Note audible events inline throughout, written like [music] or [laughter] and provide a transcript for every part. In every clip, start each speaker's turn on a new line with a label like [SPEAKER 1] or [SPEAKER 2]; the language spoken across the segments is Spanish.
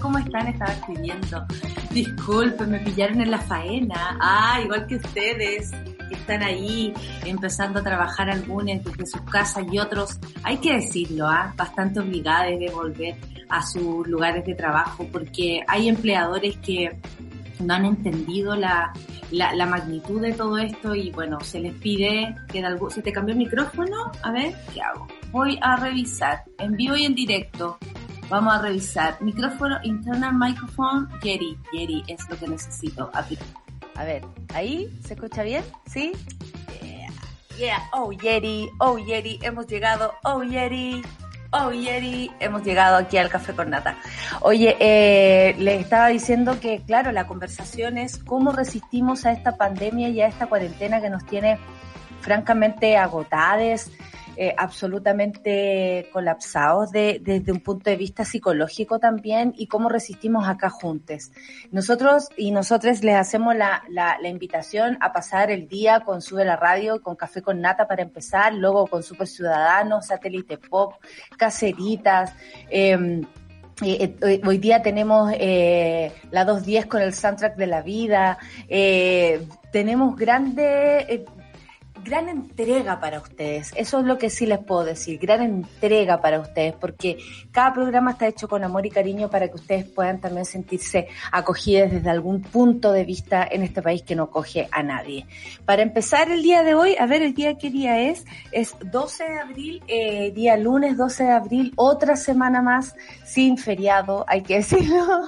[SPEAKER 1] ¿cómo están? Estaba escribiendo. Disculpen, me pillaron en la faena. Ah, igual que ustedes, que están ahí empezando a trabajar algunos desde sus casas y otros, hay que decirlo, ¿ah? bastante obligados de volver a sus lugares de trabajo porque hay empleadores que no han entendido la, la, magnitud de todo esto y bueno, se les pide que de algo, si te cambió el micrófono, a ver, ¿qué hago? Voy a revisar en vivo y en directo Vamos a revisar. Micrófono, internal microphone, Jerry. Jerry es lo que necesito. A ver, ¿ahí? ¿Se escucha bien? ¿Sí? Yeah. yeah. Oh, Jerry. Oh, Jerry. Hemos llegado. Oh, Jerry. Oh, Jerry, hemos llegado aquí al Café con Nata. Oye, eh, les estaba diciendo que, claro, la conversación es cómo resistimos a esta pandemia y a esta cuarentena que nos tiene francamente agotadas, eh, absolutamente colapsados de, desde un punto de vista psicológico también y cómo resistimos acá juntos. Nosotros y nosotros les hacemos la, la, invitación a pasar el día con Sube la Radio, con Café con Nata para empezar, luego con Super Ciudadanos, Satélite Pop, Caseritas. Em, eh, eh, hoy día tenemos eh, la 210 con el soundtrack de la vida, tenemos grandes gran entrega para ustedes. Eso es lo que sí les puedo decir, gran entrega para ustedes, porque cada programa está hecho con amor y cariño para que ustedes puedan también sentirse acogidos desde algún punto de vista en este país que no coge a nadie. Para empezar el día de hoy, a ver, el día qué día es, es 12 de abril, eh, día lunes 12 de abril, otra semana más sin feriado, hay que [laughs] decirlo.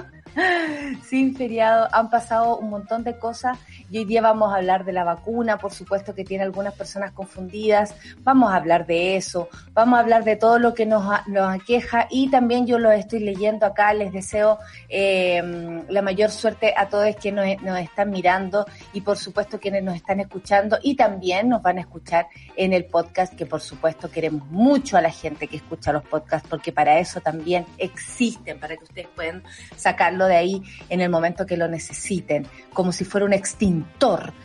[SPEAKER 1] sin feriado, han pasado un montón de cosas y hoy día vamos a hablar de la vacuna, por supuesto que tiene algunas personas confundidas, vamos a hablar de eso, vamos a hablar de todo lo que nos, nos aqueja y también yo lo estoy leyendo acá, les deseo eh, la mayor suerte a todos que nos, nos están mirando y por supuesto quienes nos están escuchando y también nos van a escuchar en el podcast, que por supuesto queremos mucho a la gente que escucha los podcasts, porque para eso también existen, para que ustedes puedan sacarlo de ahí en el momento que lo necesiten, como si fuera un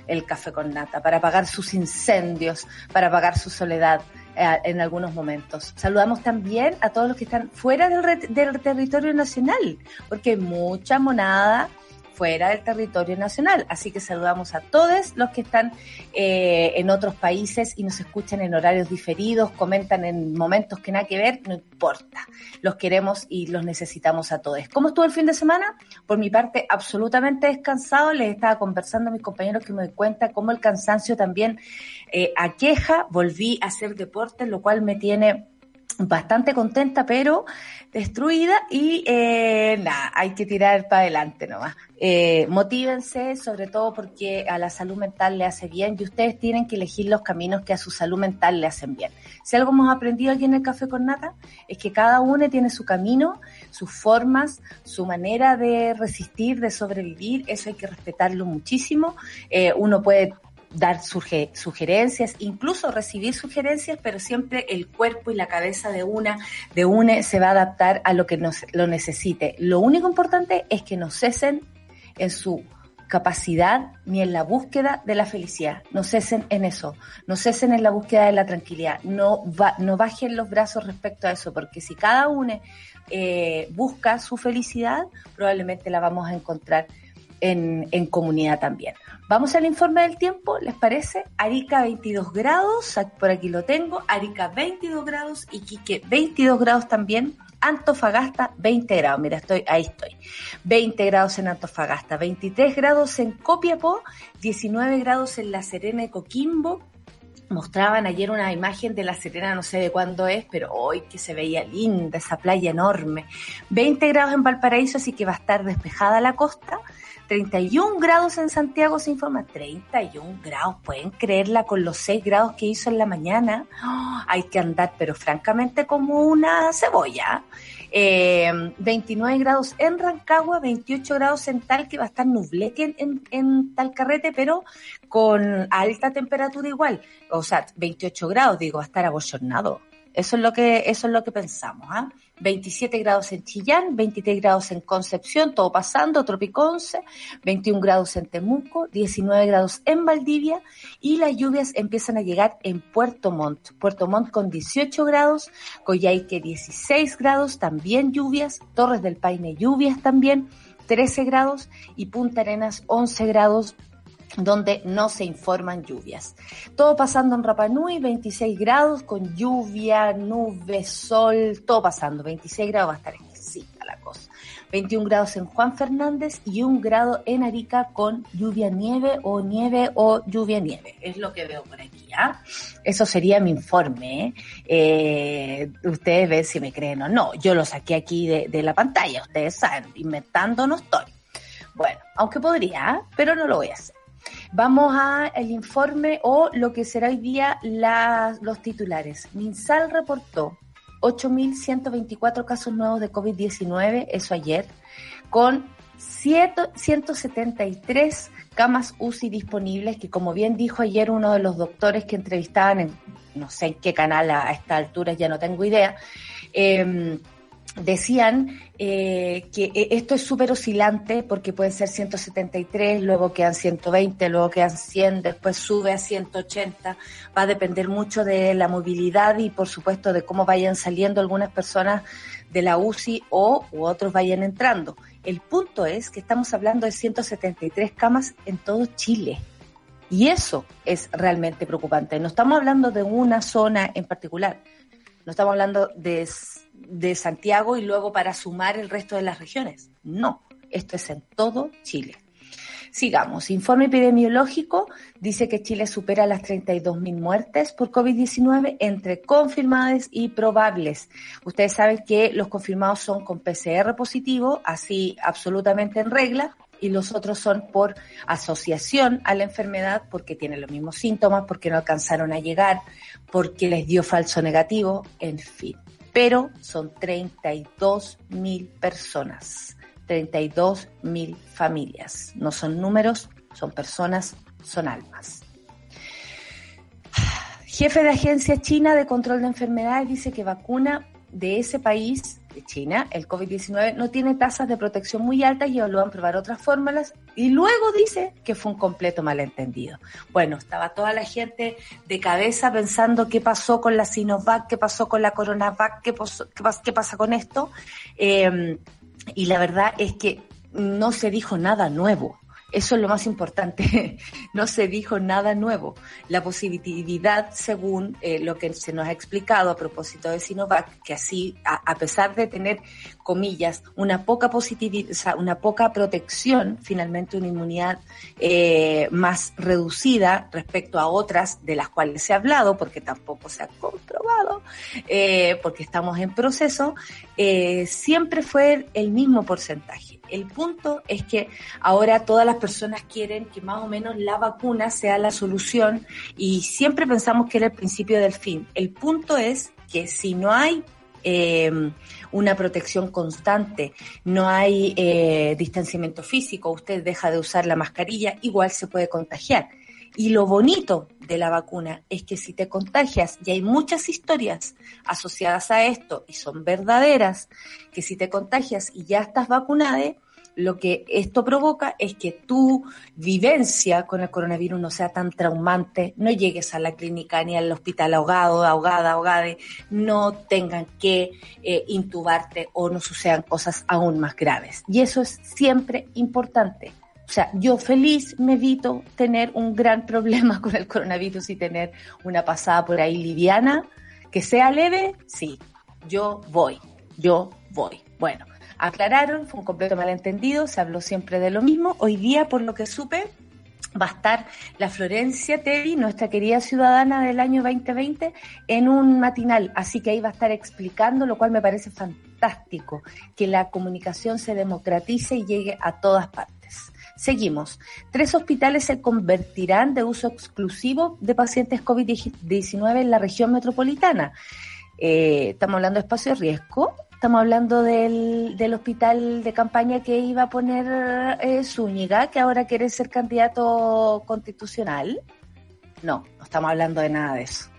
[SPEAKER 1] el café con nata, para apagar sus incendios, para apagar su soledad eh, en algunos momentos. Saludamos también a todos los que están fuera del, del territorio nacional, porque mucha monada fuera del territorio nacional. Así que saludamos a todos los que están eh, en otros países y nos escuchan en horarios diferidos, comentan en momentos que nada que ver, no importa. Los queremos y los necesitamos a todos. ¿Cómo estuvo el fin de semana? Por mi parte, absolutamente descansado. Les estaba conversando a mis compañeros que me doy cuenta cómo el cansancio también eh, aqueja. Volví a hacer deporte, lo cual me tiene bastante contenta, pero destruida y eh, nada, hay que tirar para adelante nomás. Eh, motívense, sobre todo porque a la salud mental le hace bien y ustedes tienen que elegir los caminos que a su salud mental le hacen bien. Si algo hemos aprendido aquí en el Café con Nata es que cada uno tiene su camino, sus formas, su manera de resistir, de sobrevivir, eso hay que respetarlo muchísimo. Eh, uno puede dar sugerencias, incluso recibir sugerencias, pero siempre el cuerpo y la cabeza de una, de una se va a adaptar a lo que nos, lo necesite. Lo único importante es que no cesen en su capacidad ni en la búsqueda de la felicidad. No cesen en eso, no cesen en la búsqueda de la tranquilidad, no, no bajen los brazos respecto a eso, porque si cada uno eh, busca su felicidad, probablemente la vamos a encontrar en, comunidad también. Vamos al informe del tiempo, ¿les parece? Arica 22 grados, por aquí lo tengo, Arica 22 grados, Iquique 22 grados también, Antofagasta 20 grados, mira, estoy, ahí estoy, 20 grados en Antofagasta, 23 grados en Copiapó, 19 grados en La Serena y Coquimbo, mostraban ayer una imagen de La Serena, no sé de cuándo es, pero hoy que se veía linda esa playa enorme. 20 grados en Valparaíso, así que va a estar despejada la costa. 31 grados en Santiago se informa, 31 grados, pueden creerla con los 6 grados que hizo en la mañana, [gasps] hay que andar, pero francamente como una cebolla. 29 grados en Rancagua, 28 grados en Talque, va a estar nubleque en, en Talcarrete, pero con alta temperatura igual. O sea, 28 grados, digo, va a estar abochornado. Eso es lo que, eso es lo que pensamos. ¿ah? 27 grados en Chillán, 23 grados en Concepción, todo pasando, Tropiconce, 21 grados en Temuco, 19 grados en Valdivia y las lluvias empiezan a llegar en Puerto Montt. Puerto Montt con 18 grados, Coyhaique 16 grados, también lluvias, Torres del Paine lluvias también, 13 grados y Punta Arenas 11 grados donde no se informan lluvias. Todo pasando en Rapanui, 26 grados, con lluvia, nube, sol, todo pasando. 26 grados va a estar exquisita la cosa. 21 grados en Juan Fernández y un grado en Arica con lluvia nieve o nieve o lluvia nieve. Es lo que veo por aquí. ¿ah? Eso sería mi informe. ¿eh? ustedes ven si me creen o no. Yo lo saqué aquí de, de la pantalla. Ustedes saben, inventando no estoy. Bueno, aunque podría, ¿ah? pero no lo voy a hacer. Vamos a el informe o lo que será hoy día los titulares. MinSal reportó 8.124 casos nuevos de COVID-19, eso ayer, con 173 camas UCI disponibles, que como bien dijo ayer uno de los doctores que entrevistaban en, no sé en qué canal a, esta altura, ya no tengo idea, eh, decían eh, que eh, esto es súper oscilante porque pueden ser 173, luego quedan 120, luego quedan 100, después sube a 180. Va a depender mucho de la movilidad y por supuesto de cómo vayan saliendo algunas personas de la UCI o u otros vayan entrando. El punto es que estamos hablando de 173 camas en todo Chile. Y eso es realmente preocupante. No estamos hablando de una zona en particular. No estamos hablando de de Santiago y luego para sumar el resto de las regiones. No, esto es en todo Chile. Sigamos. Informe epidemiológico dice que Chile supera las 32.000 muertes por COVID-19 entre confirmadas y probables. Ustedes saben que los confirmados son con PCR positivo, así absolutamente en regla, y los otros son por asociación a la enfermedad porque tienen los mismos síntomas, porque no alcanzaron a llegar, porque les dio falso negativo, en fin pero son 32 mil personas, 32 mil familias. No son números, son personas, son almas. Jefe de Agencia China de Control de Enfermedades dice que vacuna de ese país China, el COVID-19, no tiene tasas de protección muy altas y a probar otras fórmulas y luego dice que fue un completo malentendido. Bueno, estaba toda la gente de cabeza pensando qué pasó con la Sinovac, qué pasó con la Coronavac, qué, pasa con esto. Eh, y la verdad es que no se dijo nada nuevo. Eso es lo más importante. [laughs] no se dijo nada nuevo. La positividad, según eh, lo que se nos ha explicado a propósito de Sinovac, que así, a, pesar de tener, comillas, una poca positividad, una poca protección, finalmente una inmunidad eh, más reducida respecto a otras de las cuales se ha hablado, porque tampoco se ha comprobado, eh, porque estamos en proceso, siempre fue el mismo porcentaje. El punto es que ahora todas las personas quieren que más o menos la vacuna sea la solución y siempre pensamos que era el principio del fin. El punto es que si no hay em, una protección constante, no hay eh, distanciamiento físico, usted deja de usar la mascarilla, igual se puede contagiar. Y lo bonito de la vacuna es que si te contagias, y hay muchas historias asociadas a esto y son verdaderas, que si te contagias y ya estás vacunada, lo que esto provoca es que tu vivencia con el coronavirus no sea tan traumante, no llegues a la clínica ni al hospital ahogado, ahogada, ahogada, no tengan que eh, intubarte o no sucedan cosas aún más graves. Y eso es siempre importante. O sea, yo feliz me evito tener un gran [laughs] problema con el coronavirus y tener una pasada por ahí liviana, que sea leve, sí, yo voy, yo voy. Bueno, aclararon, fue un completo malentendido, se habló siempre de lo mismo. Hoy día, por lo que supe, va a estar la Florencia Tevi, nuestra querida ciudadana del año 2020, en un matinal. Así que ahí va a estar explicando, lo cual me parece fantástico, que la comunicación se democratice y llegue a todas partes. Seguimos. Tres hospitales se convertirán de uso exclusivo de pacientes COVID-19 en la región metropolitana. Eh, estamos hablando de espacio de riesgo, Estamos hablando del, del hospital de campaña que iba a poner eh, Zúñiga, que ahora quiere ser candidato constitucional. No, no estamos hablando de nada de eso.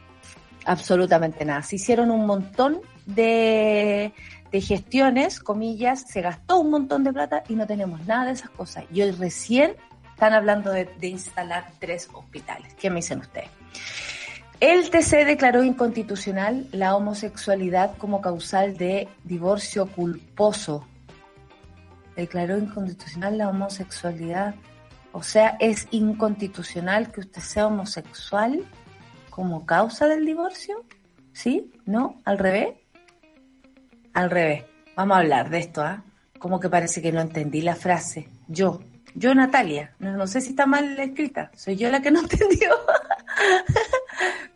[SPEAKER 1] Absolutamente nada. Se hicieron un montón de, de gestiones, comillas, se gastó un montón de plata y no tenemos nada de esas cosas. Y hoy recién están hablando de, instalar tres hospitales. ¿Qué me dicen ustedes? El TC declaró inconstitucional la homosexualidad como causal de divorcio culposo. Declaró inconstitucional la homosexualidad. O sea, es inconstitucional que usted sea homosexual como causa del divorcio. ¿Sí? ¿No? ¿Al revés? Al revés. Vamos a hablar de esto, ¿ah? Como que parece que no entendí la frase. Yo, yo Natalia, no, no sé si está mal escrita, soy yo la que no [laughs] entendió.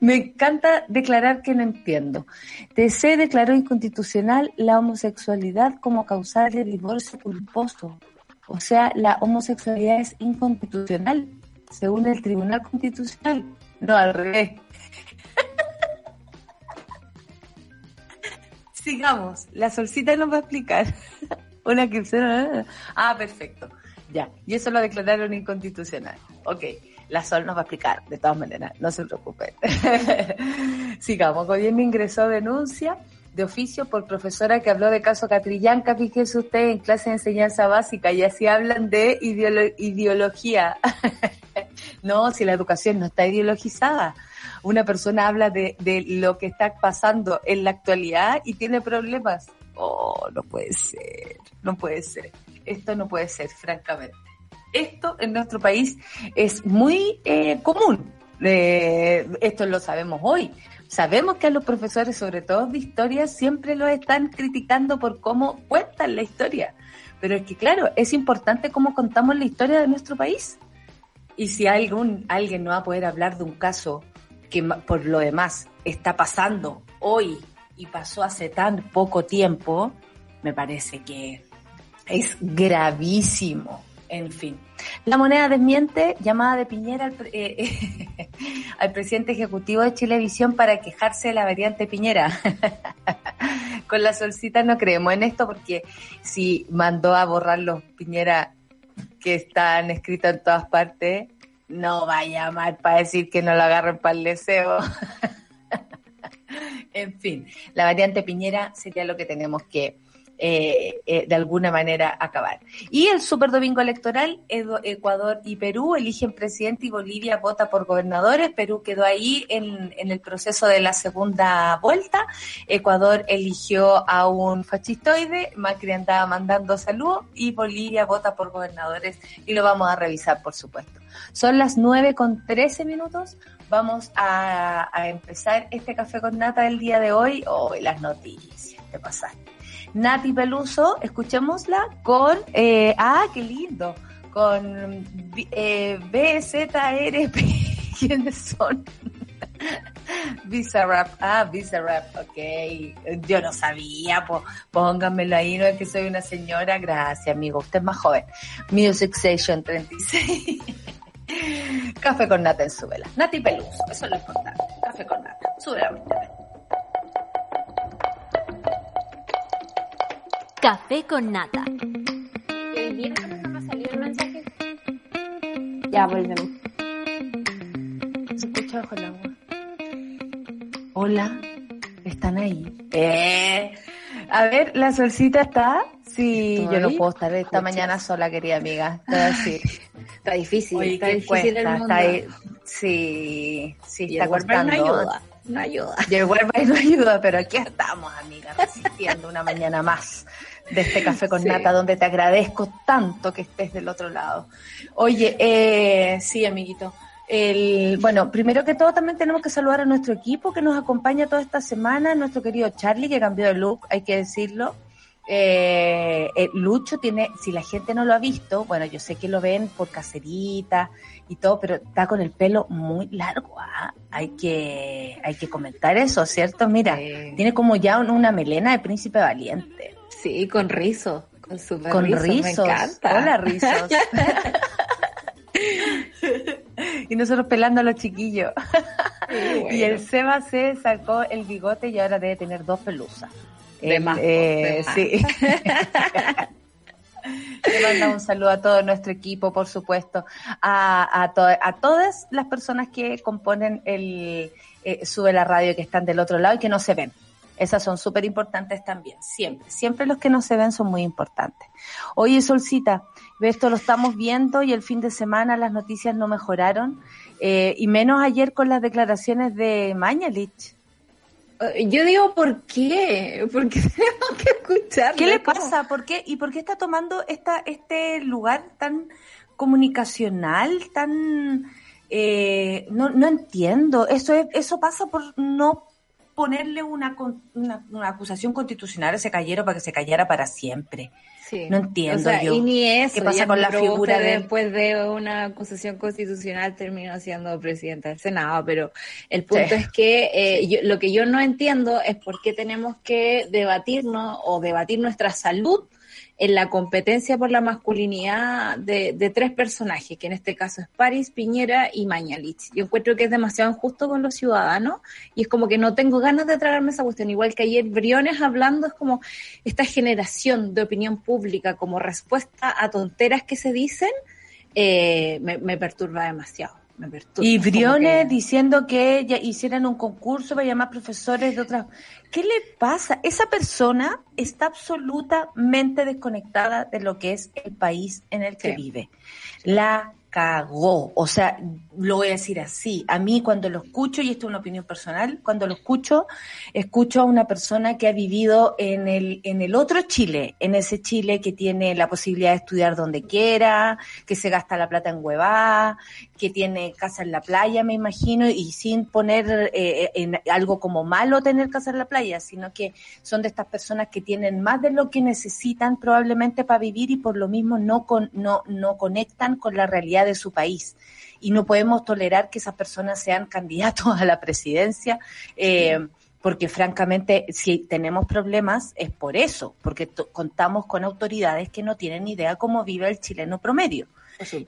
[SPEAKER 1] Me encanta declarar que no entiendo. TC declaró inconstitucional la homosexualidad como causal de divorcio culposo. O sea, la homosexualidad es inconstitucional, según el Tribunal Constitucional. No, al revés. Sigamos, la solcita nos va a explicar. [laughs] Una Ah, perfecto. Ya, y eso lo declararon inconstitucional. Ok, la Sol nos va a explicar, de todas maneras, no se preocupen. [laughs] Sigamos, gobierno ingresó denuncia de oficio por profesora que habló de caso Catrillanca, fíjese usted, en clase de enseñanza básica, y así hablan de ideología. [laughs] no, si la educación no está ideologizada. Una persona habla de, lo que está pasando en la actualidad y tiene problemas. Oh, no puede ser, no puede ser. Esto no puede ser, francamente. Esto en nuestro país es muy eh, común. Eh, esto lo sabemos hoy. Sabemos que a los profesores, sobre todo de historia, siempre los están criticando por cómo cuentan la historia. Pero es que, claro, es importante cómo contamos la historia de nuestro país. Y si algún, alguien no va a poder hablar de un caso que por lo demás está pasando hoy y pasó hace tan poco tiempo, me parece que es gravísimo. En fin. La moneda desmiente llamada de Piñera al, eh, [laughs] presidente ejecutivo de Chilevisión para quejarse de la variante Piñera. [laughs] Con la solcita no creemos en esto porque si mandó a borrar los Piñera que están escritos en todas partes, no va a llamar para decir que no lo agarren para el deseo. [laughs] en fin, la variante Piñera sería lo que tenemos que eh, eh, de alguna manera acabar. Y el super domingo electoral, Ecuador y Perú eligen presidente y Bolivia vota por gobernadores. Perú quedó ahí en, en el proceso de la segunda vuelta. Ecuador eligió a un fascistoide, Macri andaba mandando saludos y Bolivia vota por gobernadores y lo vamos a revisar, por supuesto. Son las 9 con 13 minutos. Vamos a, a empezar este café con nata del día de hoy. Hoy las noticias, te pasaste. Nati Peluso, escuchémosla con, eh, ah, qué lindo, con eh, BZRP, [laughs] ¿quiénes son? [laughs] Bizarrap, ah, Bizarrap, ok. Yo no sabía, pues pónganmelo ahí, no es que soy una señora, gracias amigo, usted es más joven. Music Station 36. [laughs] Café con nata en su vela. Nati Peluso, eso es lo importante. Café con nata, súbela.
[SPEAKER 2] Café con nata.
[SPEAKER 1] Ya volvemos. Se escucha bajo el agua. Hola, están ahí. Eh. A ver, ¿la solcita está? Sí, yo no puedo estar esta mañana sola, querida amiga.
[SPEAKER 3] Está difícil, está difícil el mundo.
[SPEAKER 1] sí, sí,
[SPEAKER 3] y está costando. No ayuda, no ayuda.
[SPEAKER 1] Y el no ayuda, pero aquí estamos, amiga, resistiendo una mañana más de este café con nata, donde te agradezco tanto que estés del otro lado. Oye, eh, sí, amiguito. El, bueno, primero que todo también tenemos que saludar a nuestro equipo que nos acompaña toda esta semana, nuestro querido Charlie que cambió de look, hay que decirlo. Eh, eh, Lucho tiene, si la gente no lo ha visto, bueno, yo sé que lo ven por caserita y todo, pero está con el pelo muy largo. ¿ah? Hay que, hay que comentar eso, ¿cierto? Mira, tiene como ya una melena de príncipe valiente.
[SPEAKER 3] Sí, con rizo, con super
[SPEAKER 1] con
[SPEAKER 3] rizos.
[SPEAKER 1] Me encanta. Hola, rizos. [laughs] y nosotros pelando a los chiquillos. Y el Seba se sacó el bigote y ahora debe tener dos pelusas. Eh, sí. [laughs] Le mando un saludo a todo nuestro equipo, por supuesto, a, a, a todas las personas que componen el eh, Sube la Radio, que están del otro lado y que no se ven. Esas son súper importantes también, siempre. Siempre los que no se ven son muy importantes. Oye, Solcita, esto lo estamos viendo y el fin de semana las noticias no mejoraron, eh, y menos ayer con las declaraciones de Mañalich.
[SPEAKER 3] Eh, yo digo, ¿por qué? Porque [laughs] tenemos que escuchar.
[SPEAKER 1] ¿Qué le pasa? ¿Por qué? ¿Y por qué está tomando esta, este lugar tan comunicacional, tan... Eh, no, no entiendo. Eso, es, eso pasa por no ponerle una, una, una, acusación constitucional a ese callero para que se callara para siempre. No entiendo yo.
[SPEAKER 3] Y ni eso. ¿Qué pasa con la figura de... Después de una acusación constitucional terminó siendo presidenta del Senado, pero el punto es que eh, lo que yo no entiendo es por qué tenemos que debatirnos o debatir nuestra salud en la competencia por la masculinidad de, tres personajes, que en este caso es París, Piñera y Mañalich. Yo encuentro que es demasiado injusto con los ciudadanos y es como que no tengo ganas de tragarme esa cuestión. Igual que ayer Briones hablando, es como esta generación de opinión pública como respuesta a tonteras que se dicen, eh, me perturba demasiado.
[SPEAKER 1] Y Briones diciendo que ella hicieran un concurso para llamar profesores de otras. ¿Qué le pasa? Esa persona está absolutamente desconectada de lo que es el país en el que vive. La cagó. O sea, lo voy a decir así. A mí cuando lo escucho, y esto es una opinión personal, cuando lo escucho, escucho a una persona que ha vivido en el, en el otro Chile, en ese Chile que tiene la posibilidad de estudiar donde quiera, que se gasta la plata en huevá, que tiene casa en la playa, me imagino, y sin poner eh, en algo como malo tener casa en la playa, sino que son de estas personas que tienen más de lo que necesitan probablemente para vivir y por lo mismo no, con, no, no conectan con la realidad de su país. Y no podemos tolerar que esas personas sean candidatos a la presidencia. Eh, porque francamente, si tenemos problemas es por eso, porque contamos con autoridades que no tienen idea cómo vive el chileno promedio.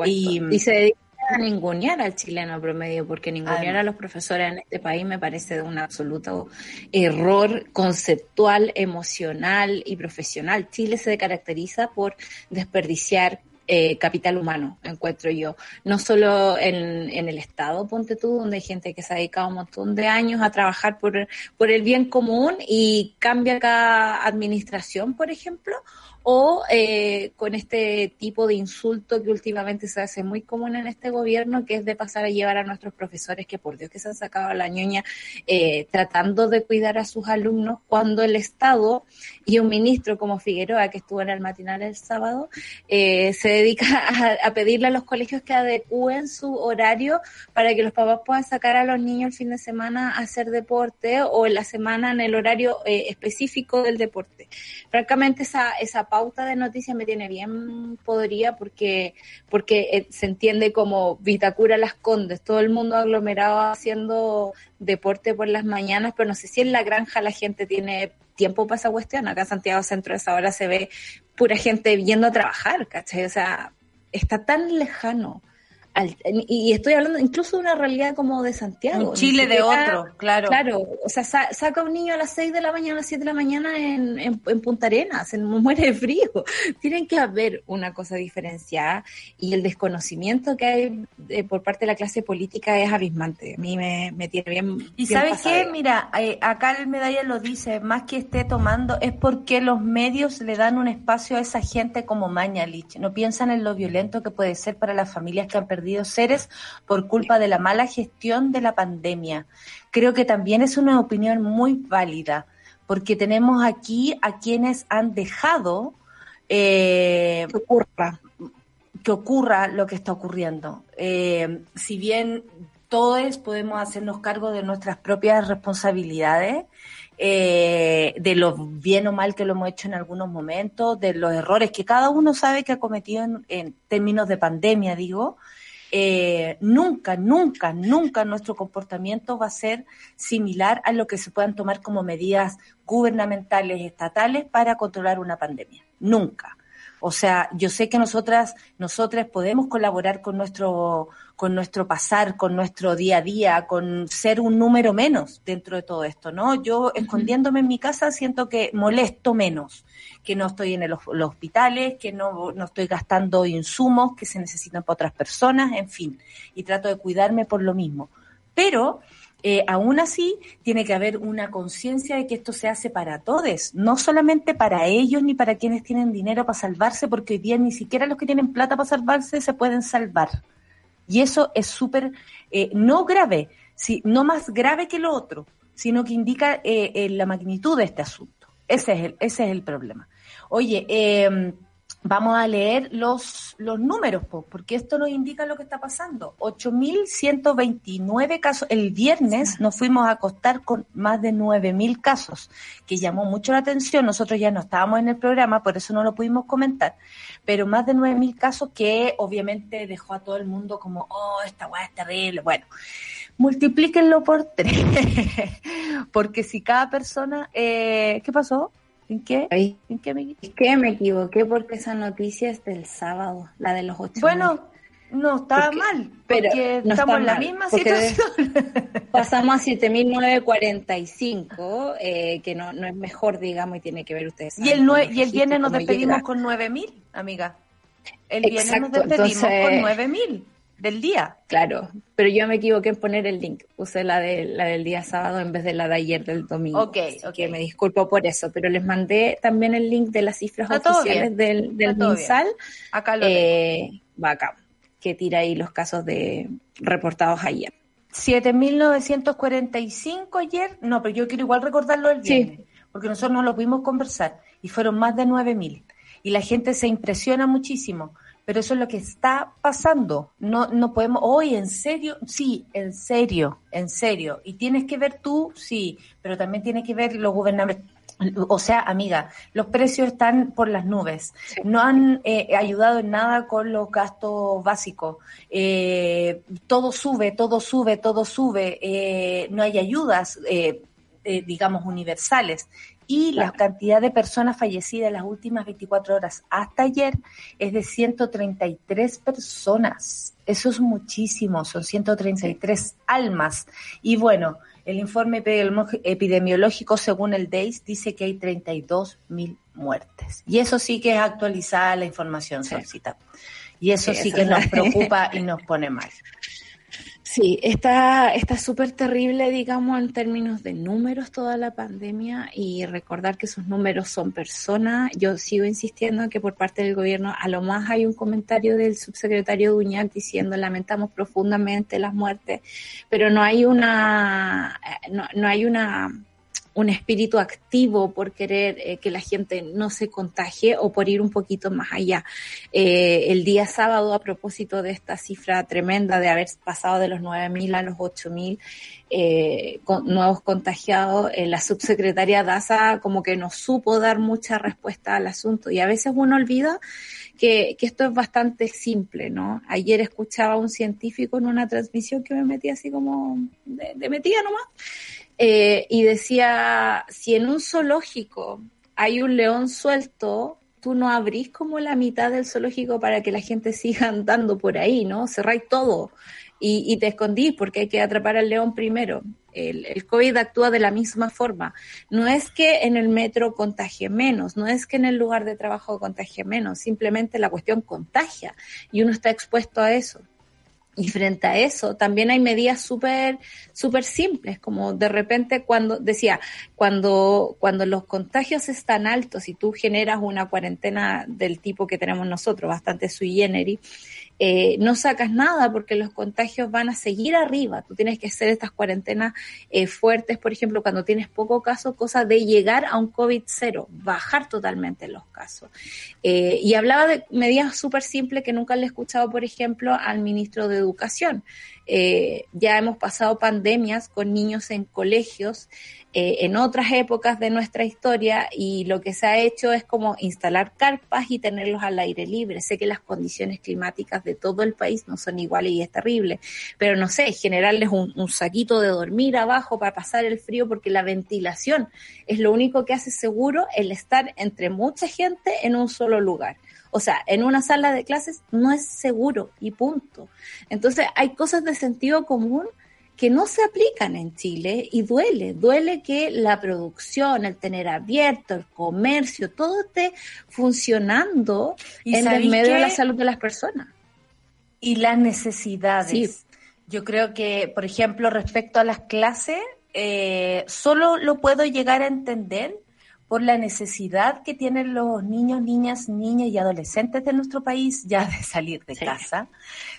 [SPEAKER 3] Y, se dedica a ningunear al chileno promedio, porque ningunear a los profesores en este país me parece de un absoluto error conceptual, emocional y profesional. Chile se caracteriza por desperdiciar eh, capital humano, encuentro yo. No solo en, en, el Estado, ponte tú, donde hay gente que se ha dedicado un montón de años a trabajar por, por el bien común y cambia cada administración, por ejemplo, o eh, con este tipo de insulto que últimamente se hace muy común en este gobierno, que es de pasar a llevar a nuestros profesores, que por Dios que se han sacado la ñoña, eh, tratando de cuidar a sus alumnos, cuando el Estado y un ministro como Figueroa, que estuvo en el matinal el sábado, eh, se dedica [laughs] a, pedirle a los colegios que adecúen su horario para que los papás puedan sacar a los niños el fin de semana a hacer deporte o en la semana en el horario específico del deporte. Francamente, esa, esa pauta de noticias me tiene bien podría porque, porque eh, se entiende como Vitacura Las Condes, todo el mundo aglomerado haciendo deporte por las mañanas, pero no sé si en la granja la gente tiene tiempo para esa cuestión. Acá en Santiago Centro de esa hora se ve pura gente yendo a trabajar, ¿cachai? O sea, está tan lejano y estoy hablando incluso de una realidad como de Santiago.
[SPEAKER 1] Un Chile de otro, claro.
[SPEAKER 3] Claro, o sea, saca un niño a las 6 de la mañana, a las 7 de la mañana en, en, Punta Arenas, se [laughs] muere de frío. Tienen que haber una cosa diferenciada y el desconocimiento que hay eh, por parte de la clase política es abismante. A mí me, me tiene bien.
[SPEAKER 1] Y ¿sabes qué? Mira, eh, acá el medalla lo dice, más que esté tomando, es porque los medios le dan un espacio a esa gente como Mañalich. No piensan en lo violento que puede ser para las familias que han perdido seres por culpa de la mala gestión de la pandemia. Creo que también es una opinión muy válida, porque tenemos aquí a quienes han dejado eh, que, ocurra. que ocurra lo que está ocurriendo. Eh, si bien todos podemos hacernos cargo de nuestras propias responsabilidades, eh, de lo bien o mal que lo hemos hecho en algunos momentos, de los errores que cada uno sabe que ha cometido en términos de pandemia, digo, eh, nunca, nunca, nunca nuestro comportamiento va a ser similar a lo que se puedan tomar como medidas gubernamentales, estatales para controlar una pandemia. Nunca. O sea, yo sé que nosotras, nosotras podemos colaborar con nuestro, con nuestro pasar, con nuestro día a día, con ser un número menos dentro de todo esto, ¿no? Yo escondiéndome en mi casa siento que molesto menos, que no estoy en los, hospitales, que no, no estoy gastando insumos que se necesitan para otras personas, en fin, y trato de cuidarme por lo mismo. Pero eh, aún así tiene que haber una conciencia de que esto se hace para todos, no solamente para ellos ni para quienes tienen dinero para salvarse, porque hoy día ni siquiera los que tienen plata para salvarse se pueden salvar. Y eso es súper, eh, no grave, sí, no más grave que lo otro, sino que indica eh, la magnitud de este asunto. Ese es el, ese es el problema. Oye, eh, Vamos a leer los, los números, porque esto nos indica lo que está pasando. 8.129 casos. El viernes nos fuimos a acostar con más de 9.000 casos, que llamó mucho la atención. Nosotros ya no estábamos en el programa, por eso no lo pudimos comentar. Pero más de 9.000 casos que obviamente dejó a todo el mundo como, oh, esta weá es terrible. Bueno, multiplíquenlo por tres. [laughs] porque si cada persona... Eh, ¿Qué pasó? ¿En qué?
[SPEAKER 3] ¿En qué me equivoqué? Es que me equivoqué porque esa noticia es del sábado, la de los ocho.
[SPEAKER 1] Bueno, no estaba mal, pero estamos en la misma situación. [laughs]
[SPEAKER 3] Pasamos a 7.945, eh, que no, no es mejor, digamos, y tiene que ver ustedes.
[SPEAKER 1] Y el, y el viernes nos despedimos con 9.000, amiga. El viernes nos despedimos con 9.000 del día.
[SPEAKER 3] Claro, pero yo me equivoqué en poner el link. Puse la, de, la del día sábado en vez de la de ayer del domingo.
[SPEAKER 1] Ok, ok.
[SPEAKER 3] me disculpo por eso, pero les mandé también el link de las cifras oficiales del, del MinSal.
[SPEAKER 1] Acá lo eh,
[SPEAKER 3] Va acá, que tira ahí los casos de reportados ayer.
[SPEAKER 1] 7.945 ayer, no, pero yo quiero igual recordarlo el viernes, porque nosotros no lo pudimos conversar y fueron más de 9.000. Y la gente se impresiona muchísimo pero eso es lo que está pasando. No, no podemos, hoy en serio, sí, en serio, en serio. Y tienes que ver tú, sí, pero también tienes que ver los gobernantes. O sea, amiga, los precios están por las nubes. No han eh, ayudado en nada con los gastos básicos. Eh, todo sube, todo sube, todo sube. Eh, no hay ayudas, digamos, universales y la cantidad de personas fallecidas en las últimas 24 horas hasta ayer es de 133 personas. Eso es muchísimo, son 133 almas. Y bueno, el informe epidemiológico según el DEIS dice que hay 32 mil muertes. Y eso sí que es actualizada la información, Solcita. Y eso sí, sí que nos preocupa y [laughs] nos pone mal.
[SPEAKER 3] Sí, está súper terrible, digamos, en términos de números toda la pandemia y recordar que esos números son personas. Yo sigo insistiendo en que por parte del gobierno a lo más hay un comentario del subsecretario Duñac diciendo lamentamos profundamente las muertes, pero no hay una, no, no hay una un espíritu activo por querer eh, que la gente no se contagie o por ir un poquito más allá. Eh, el día sábado, a propósito de esta cifra tremenda de haber pasado de los 9.000 a los 8.000 eh, nuevos contagiados, eh, la subsecretaria Daza como que no supo dar mucha respuesta al asunto y a veces uno olvida que, que, esto es bastante simple, ¿no? Ayer escuchaba a un científico en una transmisión que me metí así como de, de metida nomás eh, y decía, si en un zoológico hay un león suelto, tú no abrís como la mitad del zoológico para que la gente siga [laughs] andando por ahí, ¿no? Cerráis todo y, te escondís porque hay que atrapar al león primero. El, el, COVID actúa de la misma forma. No es que en el metro contagie menos, no es que en el lugar de trabajo contagie menos, simplemente la cuestión contagia y uno está expuesto a eso. Y frente a eso, también hay medidas súper súper simples, como de repente cuando, decía, cuando, cuando los contagios están altos y tú generas una cuarentena del tipo que tenemos nosotros, bastante sui generis, eh, no sacas nada porque los contagios van a seguir arriba. Tú tienes que hacer estas cuarentenas eh, fuertes, por ejemplo, cuando tienes poco caso, cosa de llegar a un COVID cero, bajar totalmente los casos. Eh, y hablaba de medidas súper simples que nunca le he escuchado, por ejemplo, al ministro de Educación. Ya hemos pasado pandemias con niños en colegios eh, en otras épocas de nuestra historia y lo que se ha hecho es como instalar carpas y tenerlos al aire libre. Sé que las condiciones climáticas de todo el país no son iguales y es terrible, pero no sé, generarles un, un saquito de dormir abajo para pasar el frío porque la ventilación es lo único que hace seguro el estar entre mucha gente en un solo lugar. O sea, en una sala de clases no es seguro y punto. Entonces hay cosas de sentido común que no se aplican en Chile y duele, duele que la producción, el tener abierto, el comercio, todo esté funcionando en el medio de la salud de las personas.
[SPEAKER 1] Y las necesidades. Yo creo que, por ejemplo, respecto a las clases, eh, solo lo puedo llegar a entender por la necesidad que tienen los niños, niñas, niñas y adolescentes de nuestro país ya de salir de casa.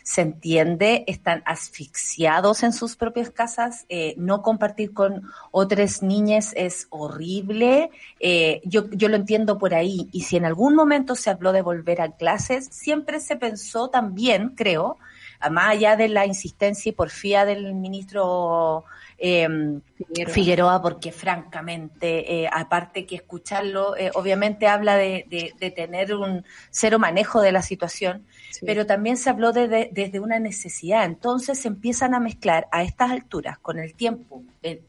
[SPEAKER 1] Se entiende, están asfixiados en sus propias casas, eh, no compartir con otras niñas es horrible. Eh, yo, yo lo entiendo por ahí. Y si en algún momento se habló de volver a clases, siempre se pensó también, creo, más allá de la insistencia y porfía del ministro eh, Figueroa. porque francamente, eh, aparte que escucharlo, eh, obviamente habla de, tener un cero manejo de la situación, pero también se habló de, desde una necesidad. Entonces se empiezan a mezclar a estas alturas, con el tiempo, eh,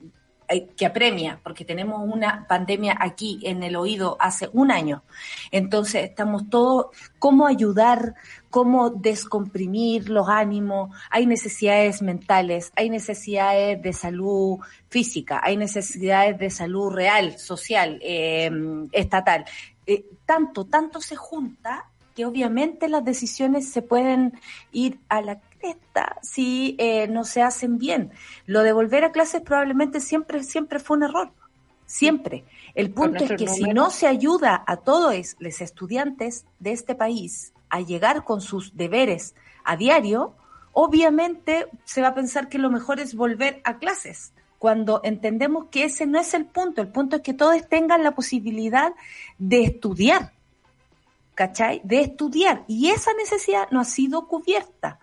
[SPEAKER 1] que apremia, porque tenemos una pandemia aquí en el oído hace un año. Entonces estamos todos, cómo ayudar, cómo descomprimir los ánimos, hay necesidades mentales, hay necesidades de salud física, hay necesidades de salud real, social, em, estatal. Eh, tanto, tanto se junta que obviamente las decisiones se pueden ir a la cresta si eh, no se hacen bien. Lo de volver a clases probablemente siempre, siempre fue un error. Siempre. El punto es que si no se ayuda a todos los estudiantes de este país a llegar con sus deberes a diario, obviamente se va a pensar que lo mejor es volver a clases, cuando entendemos que ese no es el punto, el punto es que todos tengan la posibilidad de estudiar, ¿cachai? De estudiar, y esa necesidad no ha sido cubierta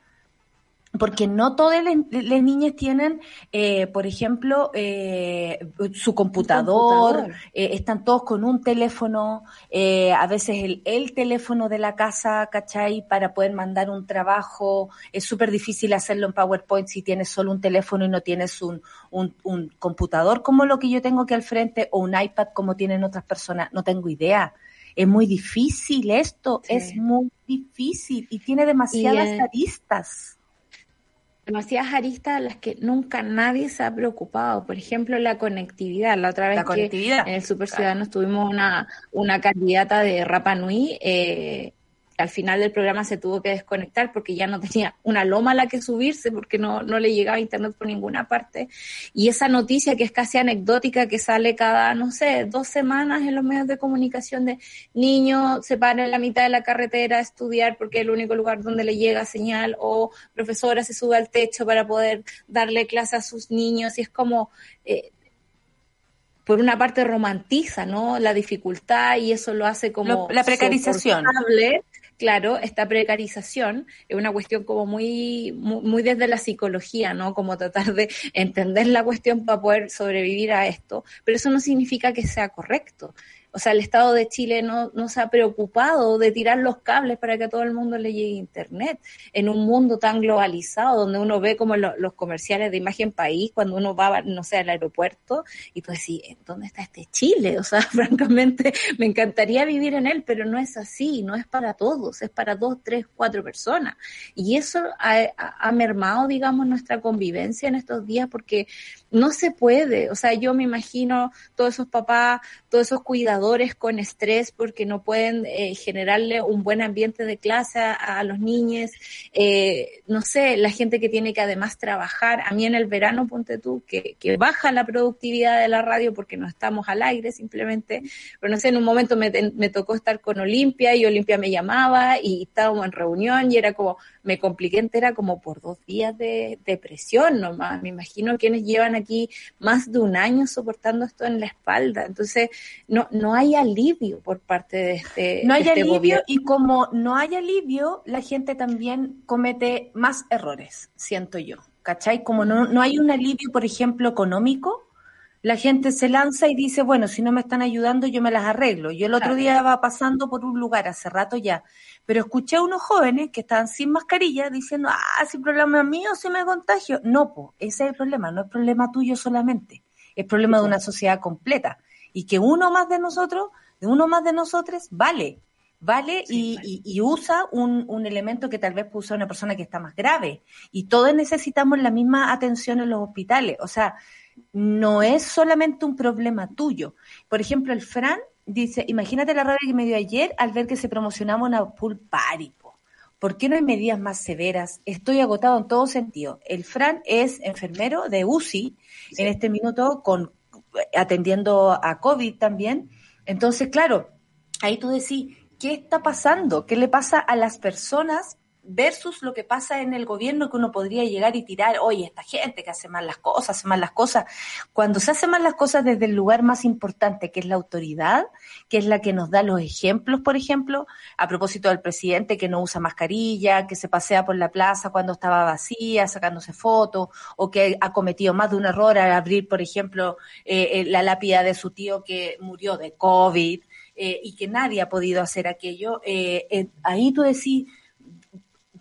[SPEAKER 1] porque no todas las niñas tienen, eh, por ejemplo, eh, su computador, eh, están todos con un teléfono, a veces el, el, teléfono de la casa, ¿cachai? Para poder mandar un trabajo, es súper difícil hacerlo en PowerPoint si tienes solo un teléfono y no tienes un, un, un, computador como lo que yo tengo aquí al frente o un iPad como tienen otras personas, no tengo idea. Es muy difícil esto, es muy difícil y tiene demasiadas aristas
[SPEAKER 3] demasiadas aristas a las que nunca nadie se ha preocupado. Por ejemplo, la conectividad. La otra vez que en el Super Ciudadanos tuvimos una, una candidata de Rapa Nui, eh, al final del programa se tuvo que desconectar porque ya no tenía una loma a la que subirse porque no, no le llegaba internet por ninguna parte. Y esa noticia que es casi anecdótica que sale cada, no sé, dos semanas en los medios de comunicación de niños se paran en la mitad de la carretera a estudiar porque es el único lugar donde le llega señal o profesora se sube al techo para poder darle clase a sus niños y es como... Eh, por una parte romantiza, ¿no? La dificultad y eso lo hace como
[SPEAKER 1] la precarización
[SPEAKER 3] claro, esta precarización es una cuestión como muy, muy, desde la psicología, ¿no? Como tratar de entender la cuestión para poder sobrevivir a esto, pero eso no significa que sea correcto. O sea, el Estado de Chile no, no, se ha preocupado de tirar los cables para que a todo el mundo le llegue Internet. En un mundo tan globalizado, donde uno ve como los comerciales de imagen país, cuando uno va, no sé, al aeropuerto, y tú decís, ¿dónde está este Chile? [laughs] O sea, francamente, me encantaría vivir en él, pero no es así, no es para todos, es para dos, tres, cuatro personas. Y eso ha, ha mermado, digamos, nuestra convivencia en estos días, porque no se puede. O sea, yo me imagino todos esos papás, todos esos cuidadores con estrés porque no pueden eh, generarle un buen ambiente de clase a, los niños. Eh, no sé, la gente que tiene que además trabajar. A mí en el verano, ponte tú, que, baja la productividad de la radio porque no estamos al aire simplemente. Pero no sé, en un momento me, me tocó estar con Olimpia y Olimpia me llamaba y estábamos en reunión y era como, me compliqué entera como por dos días de depresión nomás. Me imagino quienes llevan aquí más de un año soportando esto en la espalda. Entonces, no, no hay alivio por parte de este.
[SPEAKER 1] No hay
[SPEAKER 3] este
[SPEAKER 1] alivio y como no hay alivio, la gente también comete más errores, siento yo. ¿Cachai? Como no, no hay un alivio, por ejemplo, económico, la gente se lanza y dice, bueno, si no me están ayudando, yo me las arreglo. Yo el otro día iba pasando por un lugar, hace rato ya, pero escuché a unos jóvenes que estaban sin mascarilla diciendo, ah, si el problema es mío, si me contagio. No, pues, ese es el problema, no es problema tuyo solamente, es problema de una sociedad completa. Y que uno más de nosotros, uno más de nosotros, vale. ¿vale? y, usa un, un, elemento que tal vez puede usar una persona que está más grave. Y todos necesitamos la misma atención en los hospitales. O sea, no es solamente un problema tuyo. Por ejemplo, el Fran dice, imagínate la rabia que me dio ayer al ver que se promocionaba una pool party. ¿Por qué no hay medidas más severas? Estoy agotado en todo sentido. El Fran es enfermero de UCI en este minuto con atendiendo a COVID también. Entonces, claro, ahí tú decís, ¿qué está pasando? ¿Qué le pasa a las personas versus lo que pasa en el gobierno que uno podría llegar y tirar, oye, esta gente que hace mal las cosas, hace mal las cosas. Cuando se hace mal las cosas desde el lugar más importante, que es la autoridad, que es la que nos da los ejemplos, por ejemplo, a propósito del presidente que no usa mascarilla, que se pasea por la plaza cuando estaba vacía, sacándose fotos, o que ha cometido más de un error al abrir, por ejemplo, eh, eh, la lápida de su tío que murió de COVID. Eh, y que nadie ha podido hacer aquello, ahí tú decís,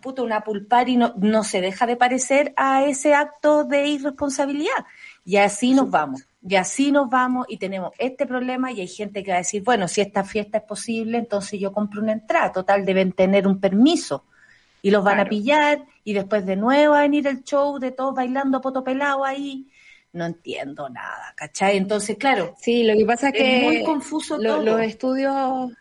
[SPEAKER 1] puto, una pulpari no, no se deja de parecer a ese acto de irresponsabilidad. Y así nos vamos, y así nos vamos y tenemos este problema y hay gente que va a decir, bueno, si esta fiesta es posible, entonces yo compro una entrada, total, deben tener un permiso. Y los van a pillar y después de nuevo va a venir el show de todos bailando potopelado ahí. No entiendo nada, ¿cachai? Entonces, claro.
[SPEAKER 3] Sí, lo que pasa es, que muy confuso todo. Los estudios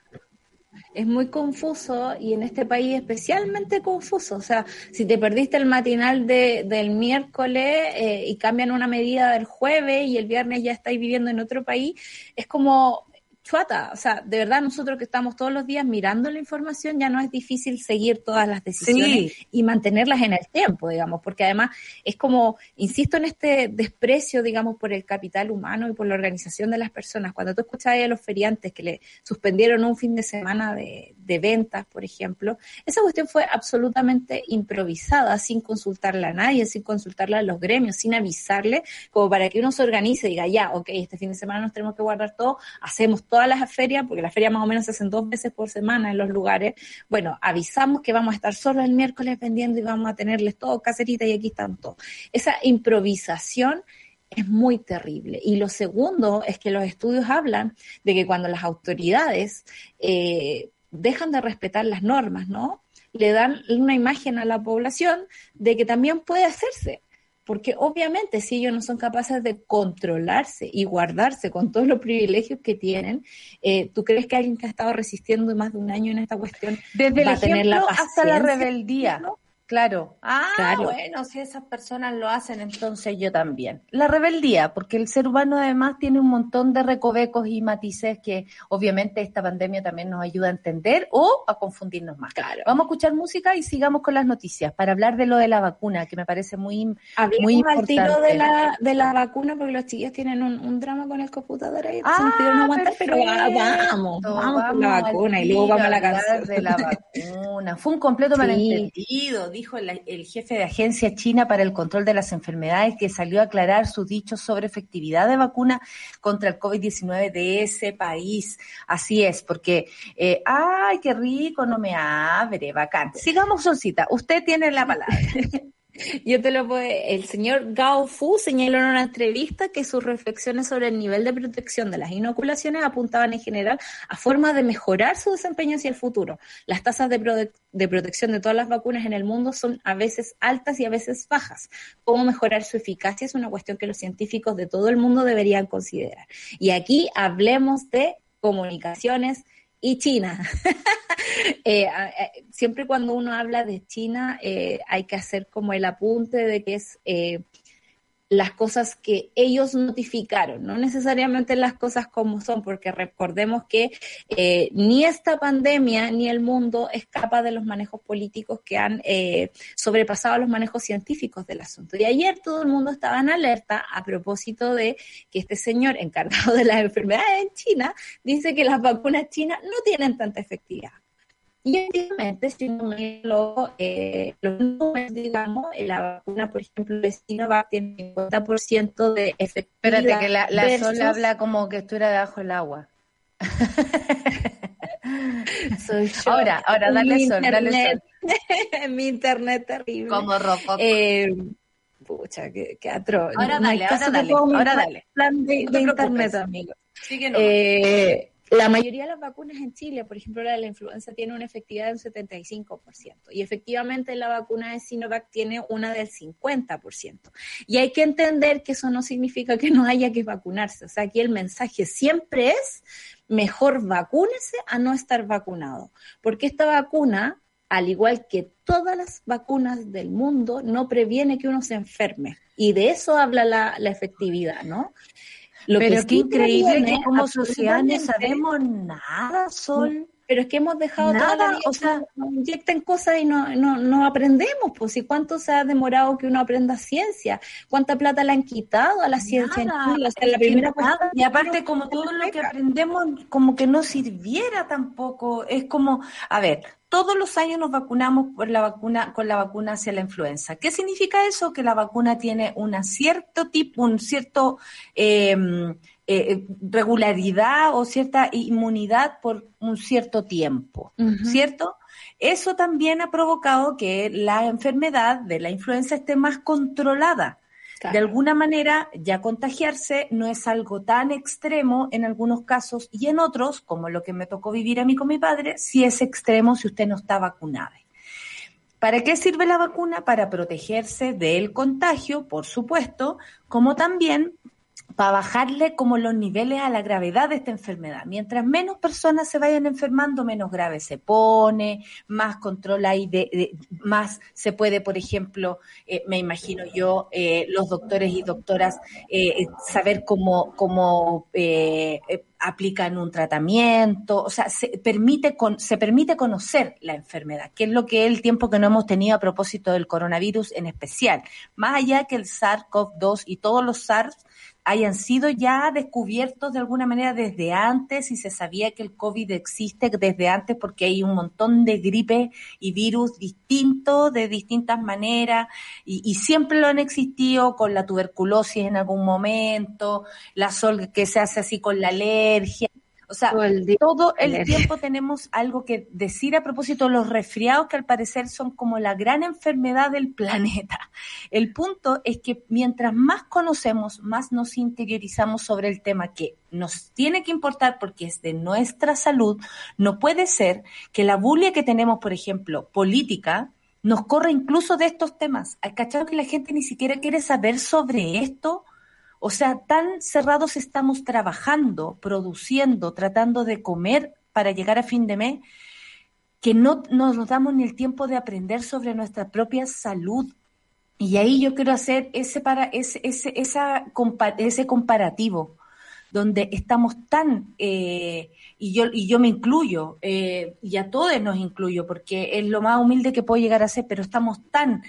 [SPEAKER 3] es muy confuso y en este país especialmente confuso. O sea, si te perdiste el matinal de, del miércoles eh, y cambian una medida del jueves y el viernes ya estáis viviendo en otro país, es como chuata. O sea, de verdad, nosotros que estamos todos los días mirando la información, ya no es difícil seguir todas las decisiones y mantenerlas en el tiempo, digamos, porque además es como, insisto en este desprecio, digamos, por el capital humano y por la organización de las personas. Cuando tú escuchas a los feriantes que le suspendieron un fin de semana de, de ventas, por ejemplo, esa cuestión fue absolutamente improvisada, sin consultarle a nadie, sin consultarle a los gremios, sin avisarle, como para que uno se organice y diga, ya, ok, este fin de semana nos tenemos que guardar todo, hacemos todas las ferias, porque las ferias más o menos se hacen dos veces por semana en los lugares, bueno, avisamos que vamos a estar solo el miércoles vendiendo y vamos a tenerles todo caserita y aquí están todos. Esa improvisación es muy terrible. Y lo segundo es que los estudios hablan de que cuando las autoridades eh, dejan de respetar las normas, ¿no? Le dan una imagen a la población de que también puede hacerse. Porque obviamente si ellos no son capaces de controlarse y guardarse con todos los privilegios que tienen, eh, ¿tú crees que alguien que ha estado resistiendo más de un año en esta cuestión
[SPEAKER 1] Desde va a tener la paciencia? hasta la rebeldía? Claro. Ah, bueno, si esas personas lo hacen, entonces yo también. La rebeldía, porque el ser humano además tiene un montón de recovecos y matices que obviamente esta pandemia también nos ayuda a entender o a confundirnos más. Claro. Vamos a escuchar música y sigamos con las noticias para hablar de lo de la vacuna, que me parece muy, muy importante.
[SPEAKER 3] al tiro de la, de la vacuna, porque los chicos tienen un, drama con el computador ahí, ah, no aguantar, pero vamos, vamos, con la vacuna y luego vamos a la casa.
[SPEAKER 1] De la vacuna. Fue un completo [laughs] malentendido, dijo el, jefe de Agencia China para el Control de las Enfermedades, que salió a aclarar sus dichos sobre efectividad de vacuna contra el COVID-19 de ese país. Así es, porque, eh, ay, qué rico, no me abre, bacán. Sigamos, Solcita, usted tiene la palabra. [laughs] [laughs]
[SPEAKER 3] Yo te lo puedo. El señor Gao Fu señaló en una entrevista que sus reflexiones sobre el nivel de protección de las inoculaciones apuntaban en general a formas de mejorar su desempeño hacia el futuro. Las tasas de, de protección de todas las vacunas en el mundo son a veces altas y a veces bajas. Cómo mejorar su eficacia es una cuestión que los científicos de todo el mundo deberían considerar. Y aquí hablemos de comunicaciones y China. [laughs] Eh, eh, siempre cuando uno habla de China eh, hay que hacer como el apunte de que es las cosas que ellos notificaron, no necesariamente las cosas como son, porque recordemos que eh, ni esta pandemia ni el mundo escapa de los manejos políticos que han eh, sobrepasado los manejos científicos del asunto. Y ayer todo el mundo estaba en alerta a propósito de que este señor encargado de las enfermedades en China dice que las vacunas chinas no tienen tanta efectividad. Y efectivamente, si uno mira eh, los números, digamos, la vacuna, por ejemplo, de Sinovac tiene 50% de efectividad.
[SPEAKER 1] Espérate, que la, la Sol habla como que estuviera debajo del agua. [laughs]
[SPEAKER 3] Soy
[SPEAKER 1] Ahora, ahora, dale sol, dale
[SPEAKER 3] sol. [laughs] Mi internet terrible.
[SPEAKER 1] Como rojo.
[SPEAKER 3] Eh, pucha, qué, qué atroz.
[SPEAKER 1] Ahora dale, ahora dale, ahora dale.
[SPEAKER 3] Plan de, de internet, amigo. Eh, la mayoría de las vacunas en Chile, por ejemplo, la de la influenza tiene una efectividad del 75% y efectivamente la vacuna de Sinovac tiene una del 50%. Y hay que entender que eso no significa que no haya que vacunarse. O sea, aquí el mensaje siempre es mejor vacúnese a no estar vacunado, porque esta vacuna, al igual que todas las vacunas del mundo, no previene que uno se enferme. Y de eso habla la, la efectividad, ¿no?
[SPEAKER 1] Pero qué increíble que como sociedad no sabemos nada, Sol.
[SPEAKER 3] Pero es que hemos dejado nada, o sea, nos inyecten cosas y no, no, no aprendemos, pues, ¿y cuánto se ha demorado que uno aprenda ciencia? ¿Cuánta plata le han quitado a la ciencia en Chile? O sea, la primera
[SPEAKER 1] y aparte, como todo lo que aprendemos, como que no sirviera tampoco, es como, a ver, todos los años nos vacunamos por la vacuna, con la vacuna hacia la influenza. ¿Qué significa eso? Que la vacuna tiene un cierto tipo, un cierto em, eh, regularidad o cierta inmunidad por un cierto tiempo, ¿cierto? Eso también ha provocado que la enfermedad de la influenza esté más controlada. De alguna manera, ya contagiarse no es algo tan extremo en algunos casos y en otros, como lo que me tocó vivir a mí con mi padre, sí es extremo si usted no está vacunado. ¿Para qué sirve la vacuna? Para protegerse del contagio, por supuesto, como también para bajarle como los niveles a la gravedad de esta enfermedad. Mientras menos personas se vayan enfermando, menos grave se pone, más control hay, de, más se puede, por ejemplo, eh, me imagino yo, eh, los doctores y doctoras eh, saber cómo, cómo aplican un tratamiento, o sea, se permite, con, se permite conocer la enfermedad, que es lo que es el tiempo que no hemos tenido a propósito del coronavirus en especial. Más allá que el SARS-CoV-2 y todos los SARS hayan sido ya descubiertos de alguna manera desde antes y se sabía que el COVID existe desde antes porque hay un montón de gripe y virus distintos de distintas maneras y, y siempre lo han existido con la tuberculosis en algún momento, la sol que se hace así con la alergia. O sea, todo el tiempo [laughs] tenemos algo que decir a propósito de los resfriados que al parecer son como la gran enfermedad del [laughs] planeta. El punto es que mientras más conocemos, más nos interiorizamos sobre el tema que nos tiene que importar porque es de nuestra salud. No puede ser que la bulia que tenemos, por ejemplo, política, nos corra incluso de estos temas. ¿Hay cachado que la gente ni siquiera quiere saber sobre esto? O sea, tan cerrados estamos trabajando, produciendo, tratando de comer para llegar a fin de mes, que no, nos damos ni el tiempo de aprender sobre nuestra propia salud. Y ahí yo quiero hacer ese, para, ese, ese, esa, ese comparativo donde estamos tan, eh, y, yo, y yo me incluyo, eh, y a todos nos incluyo, porque es lo más humilde que puedo llegar a ser, pero estamos tan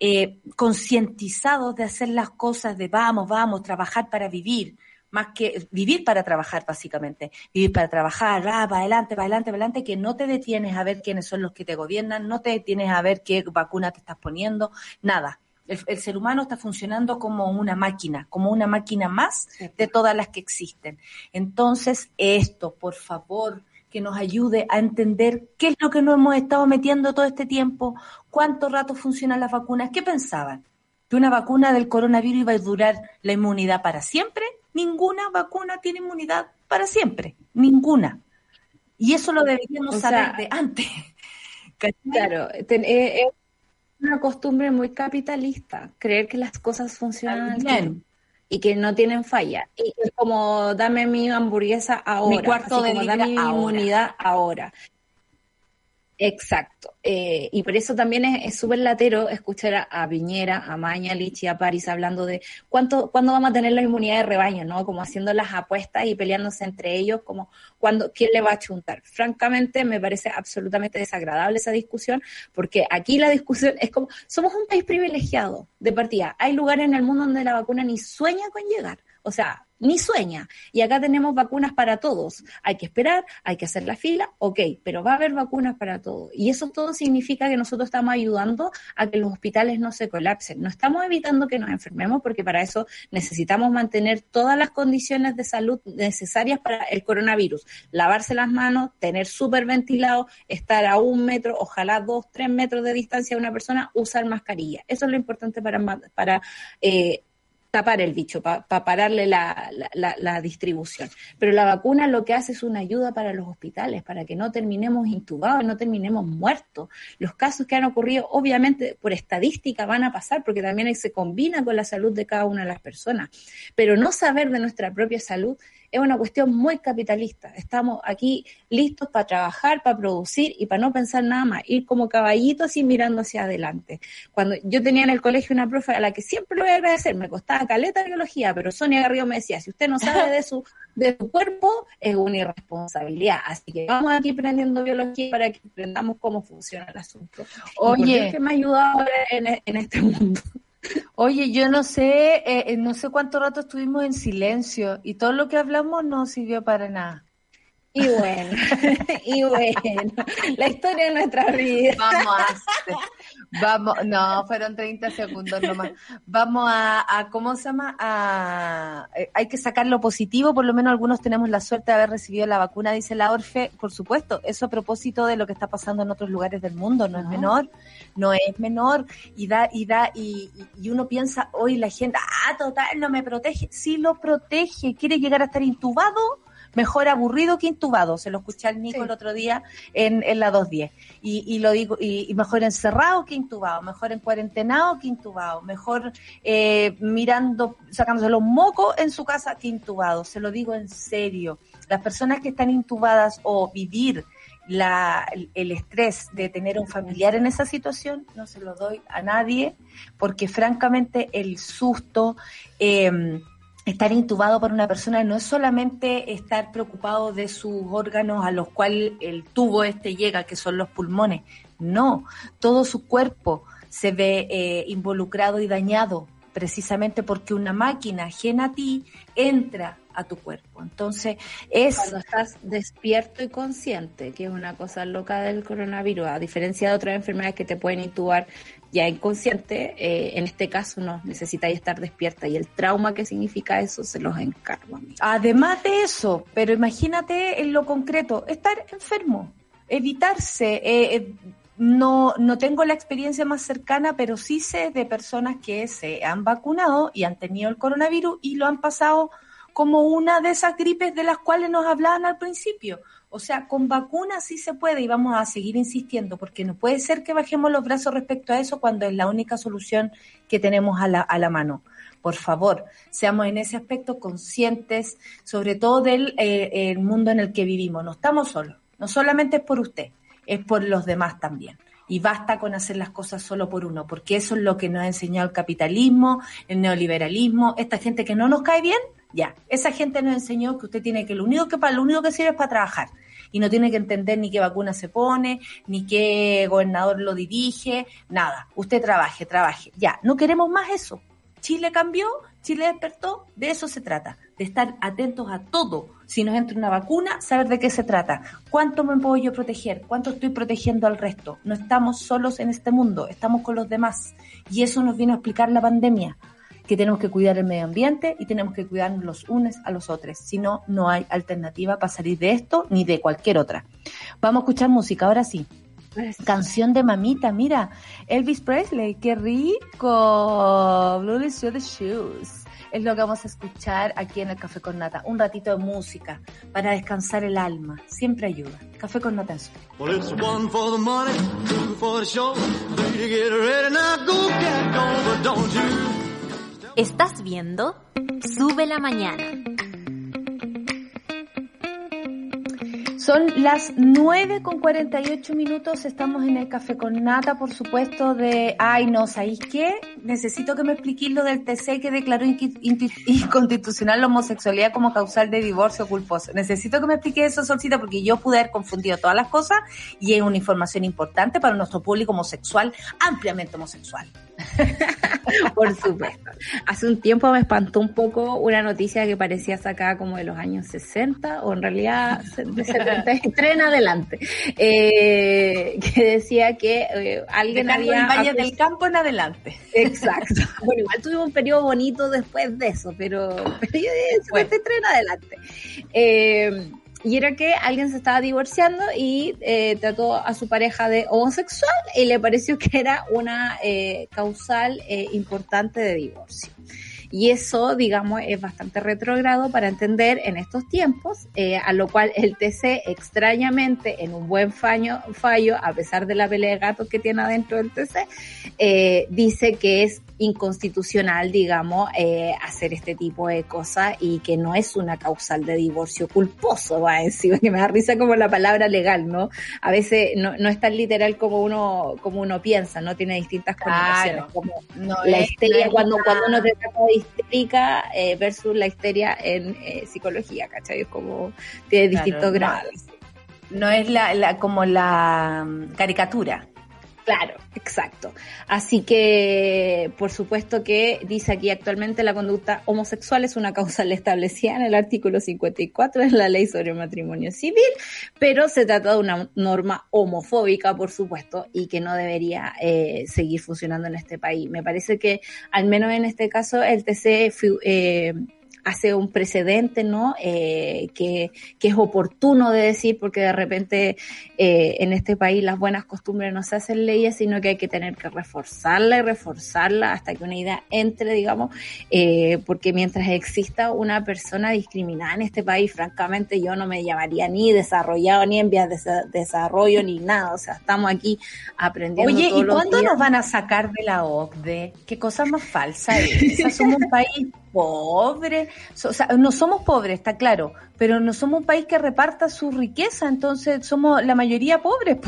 [SPEAKER 1] eh, concientizados de hacer las cosas de vamos, vamos, trabajar para vivir, más que vivir para trabajar, básicamente. Vivir para trabajar, va, para adelante, para adelante, para adelante, que no te detienes a ver quiénes son los que te gobiernan, no te detienes a ver qué vacuna te estás poniendo, nada el, ser humano está funcionando como una máquina, como una máquina más de todas las que existen. Entonces, esto, por favor, que nos ayude a entender qué es lo que nos hemos estado metiendo todo este tiempo, cuánto rato funcionan las vacunas, ¿qué pensaban? ¿Que una vacuna del coronavirus iba a durar la inmunidad para siempre? Ninguna vacuna tiene inmunidad para siempre, ninguna. Y eso lo deberíamos saber de antes. [laughs]
[SPEAKER 3] Claro, eh, eh, una costumbre muy capitalista, creer que las cosas funcionan bien y que no tienen falla. Y es como, dame mi hamburguesa ahora.
[SPEAKER 1] Mi cuarto de
[SPEAKER 3] dame mi inmunidad ahora. Exacto. Eh, y por eso también es súper latero escuchar a, a, Piñera, a Maña, Lichi, a París hablando de cuánto, cuándo vamos a tener la inmunidad de rebaño, ¿no? Como haciendo las apuestas y peleándose entre ellos, como cuando, quién le va a chuntar. Francamente, me parece absolutamente desagradable esa discusión, porque aquí la discusión es como, somos un país privilegiado de partida. Hay lugares en el mundo donde la vacuna ni sueña con llegar. O sea, ni sueña. Y acá tenemos vacunas para todos. Hay que esperar, hay que hacer la fila, ok, pero va a haber vacunas para todos. Y eso todo significa que nosotros estamos ayudando a que los hospitales no se colapsen. No estamos evitando que nos enfermemos porque para eso necesitamos mantener todas las condiciones de salud necesarias para el coronavirus. Lavarse las manos, tener súper ventilado, estar a un metro, ojalá dos, tres metros de distancia de una persona, usar mascarilla. Eso es lo importante para, para eh, tapar el bicho, para pararle la, la, distribución. Pero la vacuna lo que hace es una ayuda para los hospitales, para que no terminemos intubados, no terminemos muertos. Los casos que han ocurrido, obviamente, por estadística van a pasar, porque también se combina con la salud de cada una de las personas. Pero no saber de nuestra propia salud es una cuestión muy capitalista. Estamos aquí listos para trabajar, para producir y para no pensar nada más, ir como caballitos así mirando hacia adelante. Cuando yo tenía en el colegio una profe a la que siempre lo voy a agradecer, me costaba caleta de biología, pero Sonia Garrido me decía, si usted no sabe de su, de su cuerpo, es una irresponsabilidad. Así que vamos aquí aprendiendo biología para que aprendamos cómo funciona el asunto. Oye, ¿qué me ha ayudado ahora en, en este mundo?
[SPEAKER 1] Oye, yo no sé, eh, eh, no sé cuánto rato estuvimos en silencio y todo lo que hablamos no sirvió para nada.
[SPEAKER 3] Y bueno, [laughs] y bueno, la historia de nuestra vida.
[SPEAKER 1] Vamos a, vamos, no, fueron 30 segundos nomás. Vamos a, a, ¿cómo se llama? A, eh, hay que sacar lo positivo, por lo menos algunos tenemos la suerte de haber recibido la vacuna, dice la Orfe, por supuesto, eso a propósito de lo que está pasando en otros lugares del mundo, no, es menor, no es menor, y da, y da, y, y uno piensa, hoy la gente, ah, total, no me protege, sí lo protege, quiere llegar a estar intubado, mejor aburrido que intubado. Se lo escuché al Nico el otro día en, en la 210. Y, y lo digo, y, mejor encerrado que intubado, mejor en cuarentenado que intubado, mejor eh, mirando, sacándose los mocos en su casa que intubado. Se lo digo en serio. Las personas que están intubadas o vivir la, el estrés de tener un familiar en esa situación, no se lo doy a nadie, porque francamente el susto, eh, estar intubado por una persona no es solamente estar preocupado de sus órganos a los cuales el tubo este llega, que son los pulmones. No, todo su cuerpo se ve eh, involucrado y dañado precisamente porque una máquina ajena a ti entra a tu cuerpo. Entonces, es...
[SPEAKER 3] Cuando estás despierto y consciente, que es una cosa loca del coronavirus, a diferencia de otras enfermedades que te pueden intubar ya inconsciente, eh, en este caso no, necesitáis estar despierta y el trauma que significa eso se los encargo a mí.
[SPEAKER 1] Además de eso, pero imagínate en lo concreto, estar enfermo, evitarse. Eh, eh, no, no tengo la experiencia más cercana, pero sí sé de personas que se han vacunado y han tenido el coronavirus y lo han pasado como una de esas gripes de las cuales nos hablaban al principio. O sea, con vacunas sí se puede y vamos a seguir insistiendo, porque no puede ser que bajemos los brazos respecto a eso cuando es la única solución que tenemos a la, a la mano. Por favor, seamos en ese aspecto conscientes, sobre todo del eh, mundo en el que vivimos. No estamos solos, no solamente es por usted, es por los demás también y basta con hacer las cosas solo por uno, porque eso es lo que nos ha enseñado el capitalismo, el neoliberalismo, esta gente que no nos cae bien, ya, esa gente nos enseñó que usted tiene que, lo único que, para, lo único que sirve es para trabajar. Y no tiene que entender ni qué vacuna se pone, ni qué gobernador lo dirige, nada. Usted trabaje, trabaje. Ya, no queremos más eso. Chile cambió, Chile despertó, de eso se trata, de estar atentos a todo. Si nos entra una vacuna, saber de qué se trata. ¿Cuánto me puedo yo proteger? ¿Cuánto estoy protegiendo al resto? No estamos solos en este mundo, estamos con los demás. Y eso nos viene a explicar la pandemia que tenemos que cuidar el medio ambiente y tenemos que cuidarnos los unos a los otros. Si no, no hay alternativa para salir de esto ni de cualquier otra. Vamos a escuchar música, ahora sí. Canción de mamita, mira, Elvis Presley, qué rico. Blue the Shoes. Es lo que vamos a escuchar aquí en el Café con Nata. Un ratito de música para descansar el alma. Siempre ayuda. Café con Nata.
[SPEAKER 2] Estás viendo Sube la Mañana.
[SPEAKER 1] Son las 9 con 48 minutos, estamos en el café con nata, por supuesto, de, ay no, ¿sabéis qué? Necesito que me expliquéis lo del TC que declaró [laughs] inconstitucional la homosexualidad como causal de divorcio culposo. Necesito que me explique eso, Solcita, porque yo pude haber confundido todas las cosas y es una información importante para nuestro público homosexual, ampliamente homosexual. [laughs]
[SPEAKER 3] Por supuesto. Hace un tiempo me espantó un poco una noticia que parecía sacada como de los años 60 o en realidad de 70 en adelante, eh, que decía que eh, alguien había...
[SPEAKER 1] Valle del Campo en adelante.
[SPEAKER 3] Exacto. [laughs] Bueno, igual tuvimos un periodo bonito después de eso, pero, pero yo de en adelante. Eh, y era que alguien se estaba divorciando y eh, trató a su pareja de homosexual y le pareció que era una eh, causal eh, importante de divorcio. Y eso, digamos, es bastante retrogrado para entender en estos tiempos, eh, a lo cual el TC extrañamente, en un buen fallo, fallo a pesar de la pelea de gatos que tiene adentro del TC, eh, dice que es inconstitucional, digamos, eh, hacer este tipo de cosas y que no es una causal de divorcio culposo, va a decir, [laughs] que me da risa como la palabra legal, ¿no? A veces no, no es tan literal como uno, como uno piensa, ¿no? Tiene distintas connotaciones, como la histeria, cuando, cuando uno te trata de histérica eh, versus la histeria en eh, psicología, ¿cachai? Es como, tiene distintos grados.
[SPEAKER 1] No, es la, la, como la mm, caricatura.
[SPEAKER 3] Claro, exacto. Así que, por supuesto que dice aquí actualmente la conducta homosexual es una causa [laughs] establecida en el artículo 54 de la ley sobre matrimonio civil, pero se trata de una norma homofóbica, por supuesto, y que no debería eh, seguir funcionando en este país. Me parece que, al menos en este caso, el TC eh, hace un precedente, ¿no? Eh, que, que, es oportuno de decir, porque de repente eh, en este país las buenas costumbres no se hacen leyes, sino que hay que tener que reforzarla y reforzarla hasta que una idea entre, digamos, eh, porque mientras exista una persona discriminada en este país, francamente yo no me llamaría ni desarrollado, ni en vías de desarrollo, ni nada. O sea, estamos aquí aprendiendo.
[SPEAKER 1] Oye, ¿y cuándo nos van a sacar de la OCDE? ¿Qué cosa más falsa es? [laughs] Somos un país pobre, o sea, no somos pobres, está claro, pero no somos un país que reparta su riqueza, entonces somos la mayoría pobres.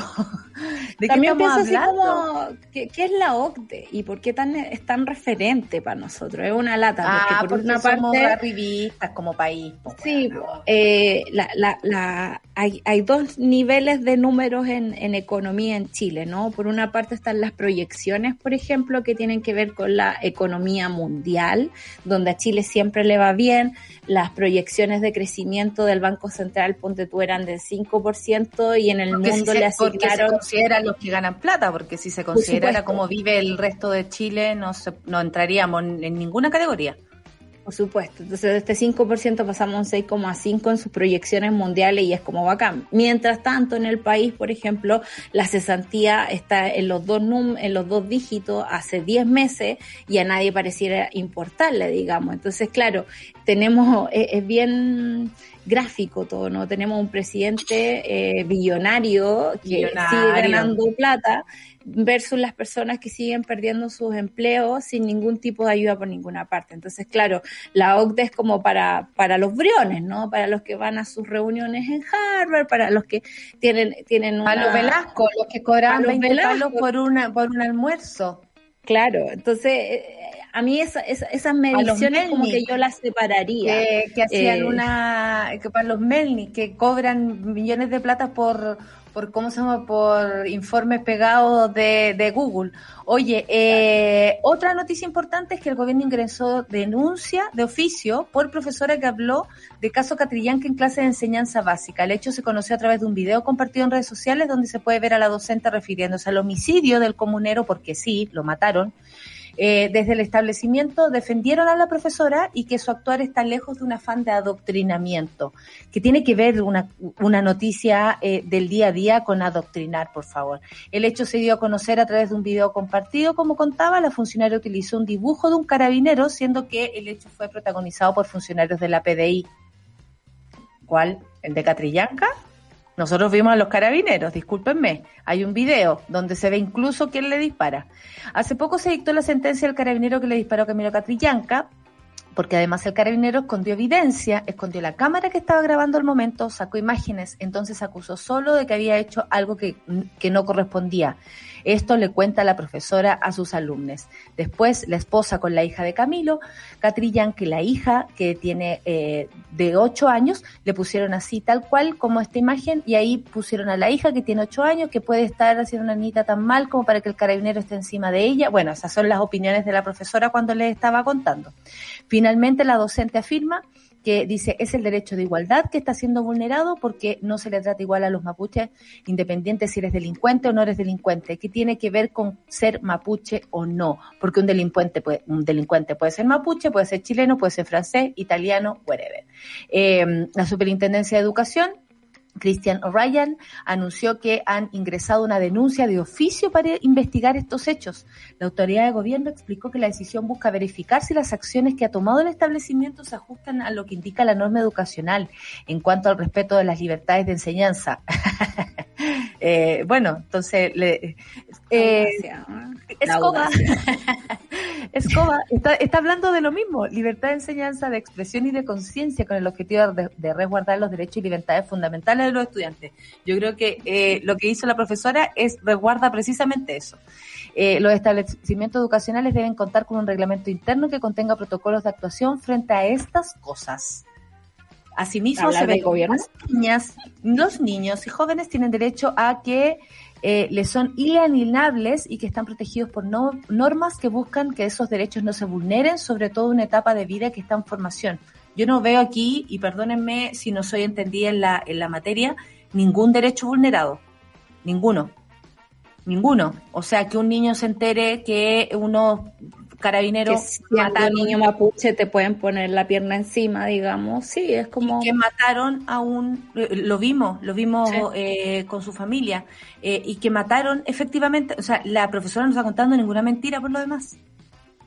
[SPEAKER 3] ¿De También qué estamos hablando? ¿qué, es la OCDE y por qué tan, es tan referente para nosotros? Es una lata,
[SPEAKER 1] porque ah, por una somos parte como país.
[SPEAKER 3] sí, eh, la, la, la, hay, hay dos niveles de números en, en economía en Chile, ¿no? Por una parte están las proyecciones, por ejemplo, que tienen que ver con la economía mundial, donde a Chile siempre le va bien, las proyecciones de crecimiento del Banco Central, ponte tú, eran del 5% y en el mundo le asignaron...
[SPEAKER 1] Porque se los que ganan plata, porque si se considerara cómo vive el resto de Chile, no, no entraríamos en ninguna categoría.
[SPEAKER 3] Por supuesto. Entonces, de este 5% pasamos a un 6,5% en sus proyecciones mundiales y es como bacán. Mientras tanto, en el país, por ejemplo, la cesantía está en los dos, num en los dos dígitos hace 10 meses y a nadie pareciera importarle, digamos. Entonces, claro, tenemos, es, bien gráfico todo, ¿no? Tenemos un presidente eh, billonario que sigue ganando plata versus las personas que siguen perdiendo sus empleos sin ningún tipo de ayuda por ninguna parte. Entonces, claro, la OCDE es como para, para los briones, ¿no? Para los que van a sus reuniones en Harvard, para los que tienen, tienen
[SPEAKER 1] una... A los Velasco, los que cobran 20 palos por, una, por un almuerzo.
[SPEAKER 3] Claro, entonces eh, a mí esa, esas mediciones como que yo las separaría.
[SPEAKER 1] Que, hacían eh, una, que para los Melni, que cobran millones de plata por por cómo se llama, por informes pegados de, de Google. Oye, eh, otra noticia importante es que el gobierno ingresó denuncia de oficio por profesora que habló de caso Catrillanca en clase de enseñanza básica. El hecho se conoció a través de un video compartido en redes sociales donde se puede ver a la docente refiriéndose al homicidio del comunero porque sí, lo mataron eh, desde el establecimiento defendieron a la profesora y que su actuar está lejos de un afán de adoctrinamiento, que tiene que ver una, noticia eh, del día a día con adoctrinar, por favor. El hecho se dio a conocer a través de un video compartido, como contaba, la funcionaria utilizó un dibujo de un carabinero, siendo que el hecho fue protagonizado por funcionarios de la PDI. ¿Cuál? ¿El de Catrillanca? Nosotros vimos a los carabineros, discúlpenme. Hay un video donde se ve incluso quién le dispara. Hace poco se dictó la sentencia del carabinero que le disparó a Camilo Catrillanca, porque además el carabinero escondió evidencia, escondió la cámara que estaba grabando el momento, sacó imágenes, entonces acusó solo de que había hecho algo que, que no correspondía. Esto le cuenta la profesora a sus alumnos. Después, la esposa con la hija de Camilo, Catrillan, que la hija, que tiene eh, de ocho años, le pusieron así, tal cual como esta imagen, y ahí pusieron a la hija que tiene ocho años, que puede estar haciendo una niñita tan mal como para que el carabinero esté encima de ella. Bueno, esas son las opiniones de la profesora cuando le estaba contando. Finalmente, la docente afirma que dice es el derecho de igualdad que está siendo vulnerado porque no se le trata igual a los mapuches, independiente si eres delincuente o no eres delincuente, que tiene que ver con ser mapuche o no, porque un delincuente puede, un delincuente puede ser mapuche, puede ser chileno, puede ser francés, italiano, whatever. Eh, la Superintendencia de Educación Christian O'Ryan anunció que han ingresado una denuncia de oficio para investigar estos hechos. La autoridad de gobierno explicó que la decisión busca verificar si las acciones que ha tomado el establecimiento se ajustan a lo que indica la norma educacional en cuanto al respeto de las libertades de enseñanza. [laughs] [laughs] eh, bueno, entonces, le, eh, Escoba, Escoba está, está, hablando de lo mismo, libertad de enseñanza, de expresión y de conciencia con el objetivo de, de, resguardar los derechos y libertades fundamentales de los estudiantes. Yo creo que eh, lo que hizo la profesora es resguarda precisamente eso. Eh, los establecimientos educacionales deben contar con un reglamento interno que contenga protocolos de actuación frente a estas cosas. Asimismo, se ve
[SPEAKER 3] gobierno?
[SPEAKER 1] las niñas, los niños y jóvenes tienen derecho a que eh, les son inalienables y que están protegidos por no, normas que buscan que esos derechos no se vulneren, sobre todo en una etapa de vida que está en formación. Yo no veo aquí, y perdónenme si no soy entendida en la, en la materia, ningún derecho vulnerado. Ninguno. Ninguno. O sea, que un niño se entere que uno carabineros
[SPEAKER 3] si mataron, un niño mapuche te pueden poner la pierna encima, digamos, sí, es como...
[SPEAKER 1] que mataron a un, lo vimos, lo vimos sí. eh, con su familia, eh, y que mataron efectivamente, o sea, la profesora no está contando ninguna mentira por lo demás.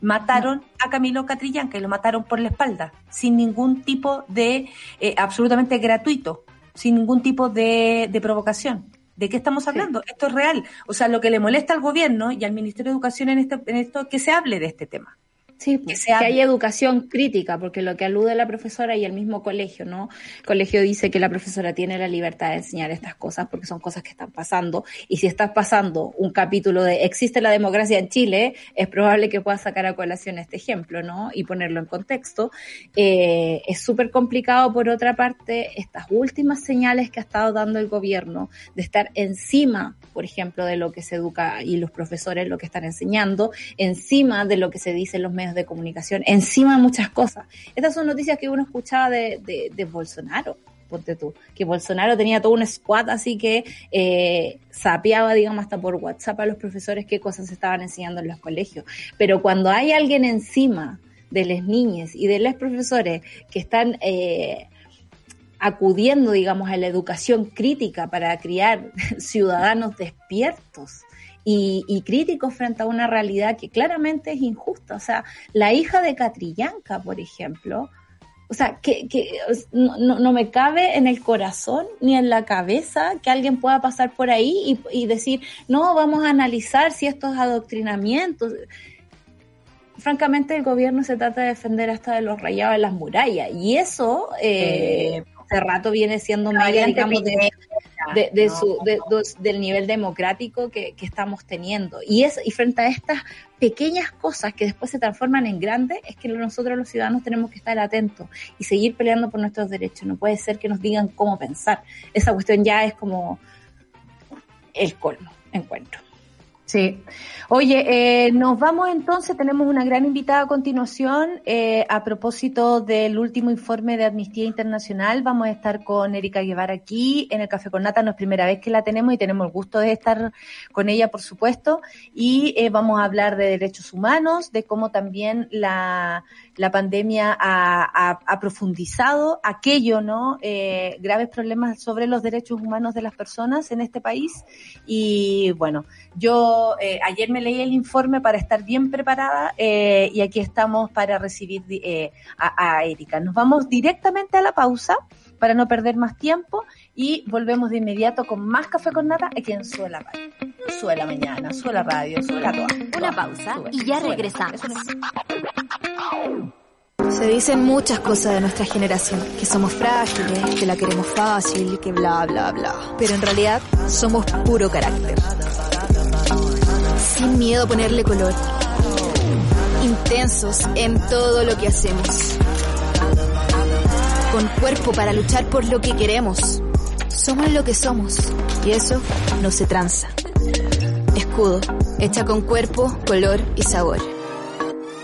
[SPEAKER 1] Mataron no. a Camilo Catrillanca y lo mataron por la espalda, sin ningún tipo de, eh, absolutamente gratuito, sin ningún tipo de, de provocación. ¿De qué estamos hablando? Sí. Esto es real. O sea, lo que le molesta al gobierno y al Ministerio de Educación en, este, en esto, que se hable de este tema.
[SPEAKER 3] Sí, que, que hay educación crítica, porque lo que alude la profesora y el mismo colegio, ¿no? El colegio dice que la profesora tiene la libertad de enseñar estas cosas porque son cosas que están pasando. Y si estás pasando un capítulo de existe la democracia en Chile, es probable que puedas sacar a colación este ejemplo, ¿no? Y ponerlo en contexto. Eh, es súper complicado, por otra parte, estas últimas señales que ha estado dando el gobierno de estar encima, por ejemplo, de lo que se educa y los profesores lo que están enseñando, encima de lo que se dice en los medios de comunicación, encima de muchas cosas. Estas son noticias que uno escuchaba de, de, Bolsonaro, ponte tú, que Bolsonaro tenía todo un squad así que eh, sapeaba, digamos, hasta por WhatsApp a los profesores qué cosas estaban enseñando en los colegios. Pero cuando hay alguien encima de las niñas y de los profesores que están eh, acudiendo, digamos, a la educación crítica para criar [laughs] ciudadanos despiertos, y, y, críticos frente a una realidad que claramente es injusta. O sea, la hija de Catrillanca, por ejemplo, o sea, que, no, no, me cabe en el corazón ni en la cabeza que alguien pueda pasar por ahí y, y decir, no, vamos a analizar si estos adoctrinamientos. Francamente, el gobierno se trata de defender hasta de los rayados de las murallas. Y eso, eh, eh hace rato viene siendo media, digamos, de, de, de no. su, de, del nivel democrático que, que, estamos teniendo. Y, es, y frente a estas pequeñas cosas que después se transforman en grandes, es que nosotros los ciudadanos tenemos que estar atentos y seguir peleando por nuestros derechos. No puede ser que nos digan cómo pensar. Esa cuestión ya es como el colmo, encuentro.
[SPEAKER 1] Sí. Oye, eh, nos vamos entonces, tenemos una gran invitada a continuación. Eh, a propósito del último informe de Amnistía Internacional, vamos a estar con Erika Guevara aquí en el Café con Nata. No es primera vez que la tenemos y tenemos el gusto de estar con ella, por supuesto. Y eh, vamos a hablar de derechos humanos, de cómo también la, la pandemia ha, ha, profundizado aquello, ¿no? Eh, graves problemas sobre los derechos humanos de las personas en este país. Y bueno, yo eh, ayer me leí el informe para estar bien preparada eh, y aquí estamos para recibir eh, a, a Erika. Nos vamos directamente a la pausa para no perder más tiempo y volvemos de inmediato con más café con nata aquí en Suela Radio. Suela Mañana, Suela Radio, Suela Toda.
[SPEAKER 2] Una pausa sube, y ya suela, regresamos.
[SPEAKER 4] Se dicen muchas cosas de nuestra generación, que somos frágiles, que la queremos fácil, que bla bla bla. Pero en realidad somos puro carácter. Sin miedo a ponerle color. Intensos en todo lo que hacemos. Con cuerpo para luchar por lo que queremos. Somos lo que somos y eso no se tranza. Escudo, hecha con cuerpo, color y sabor.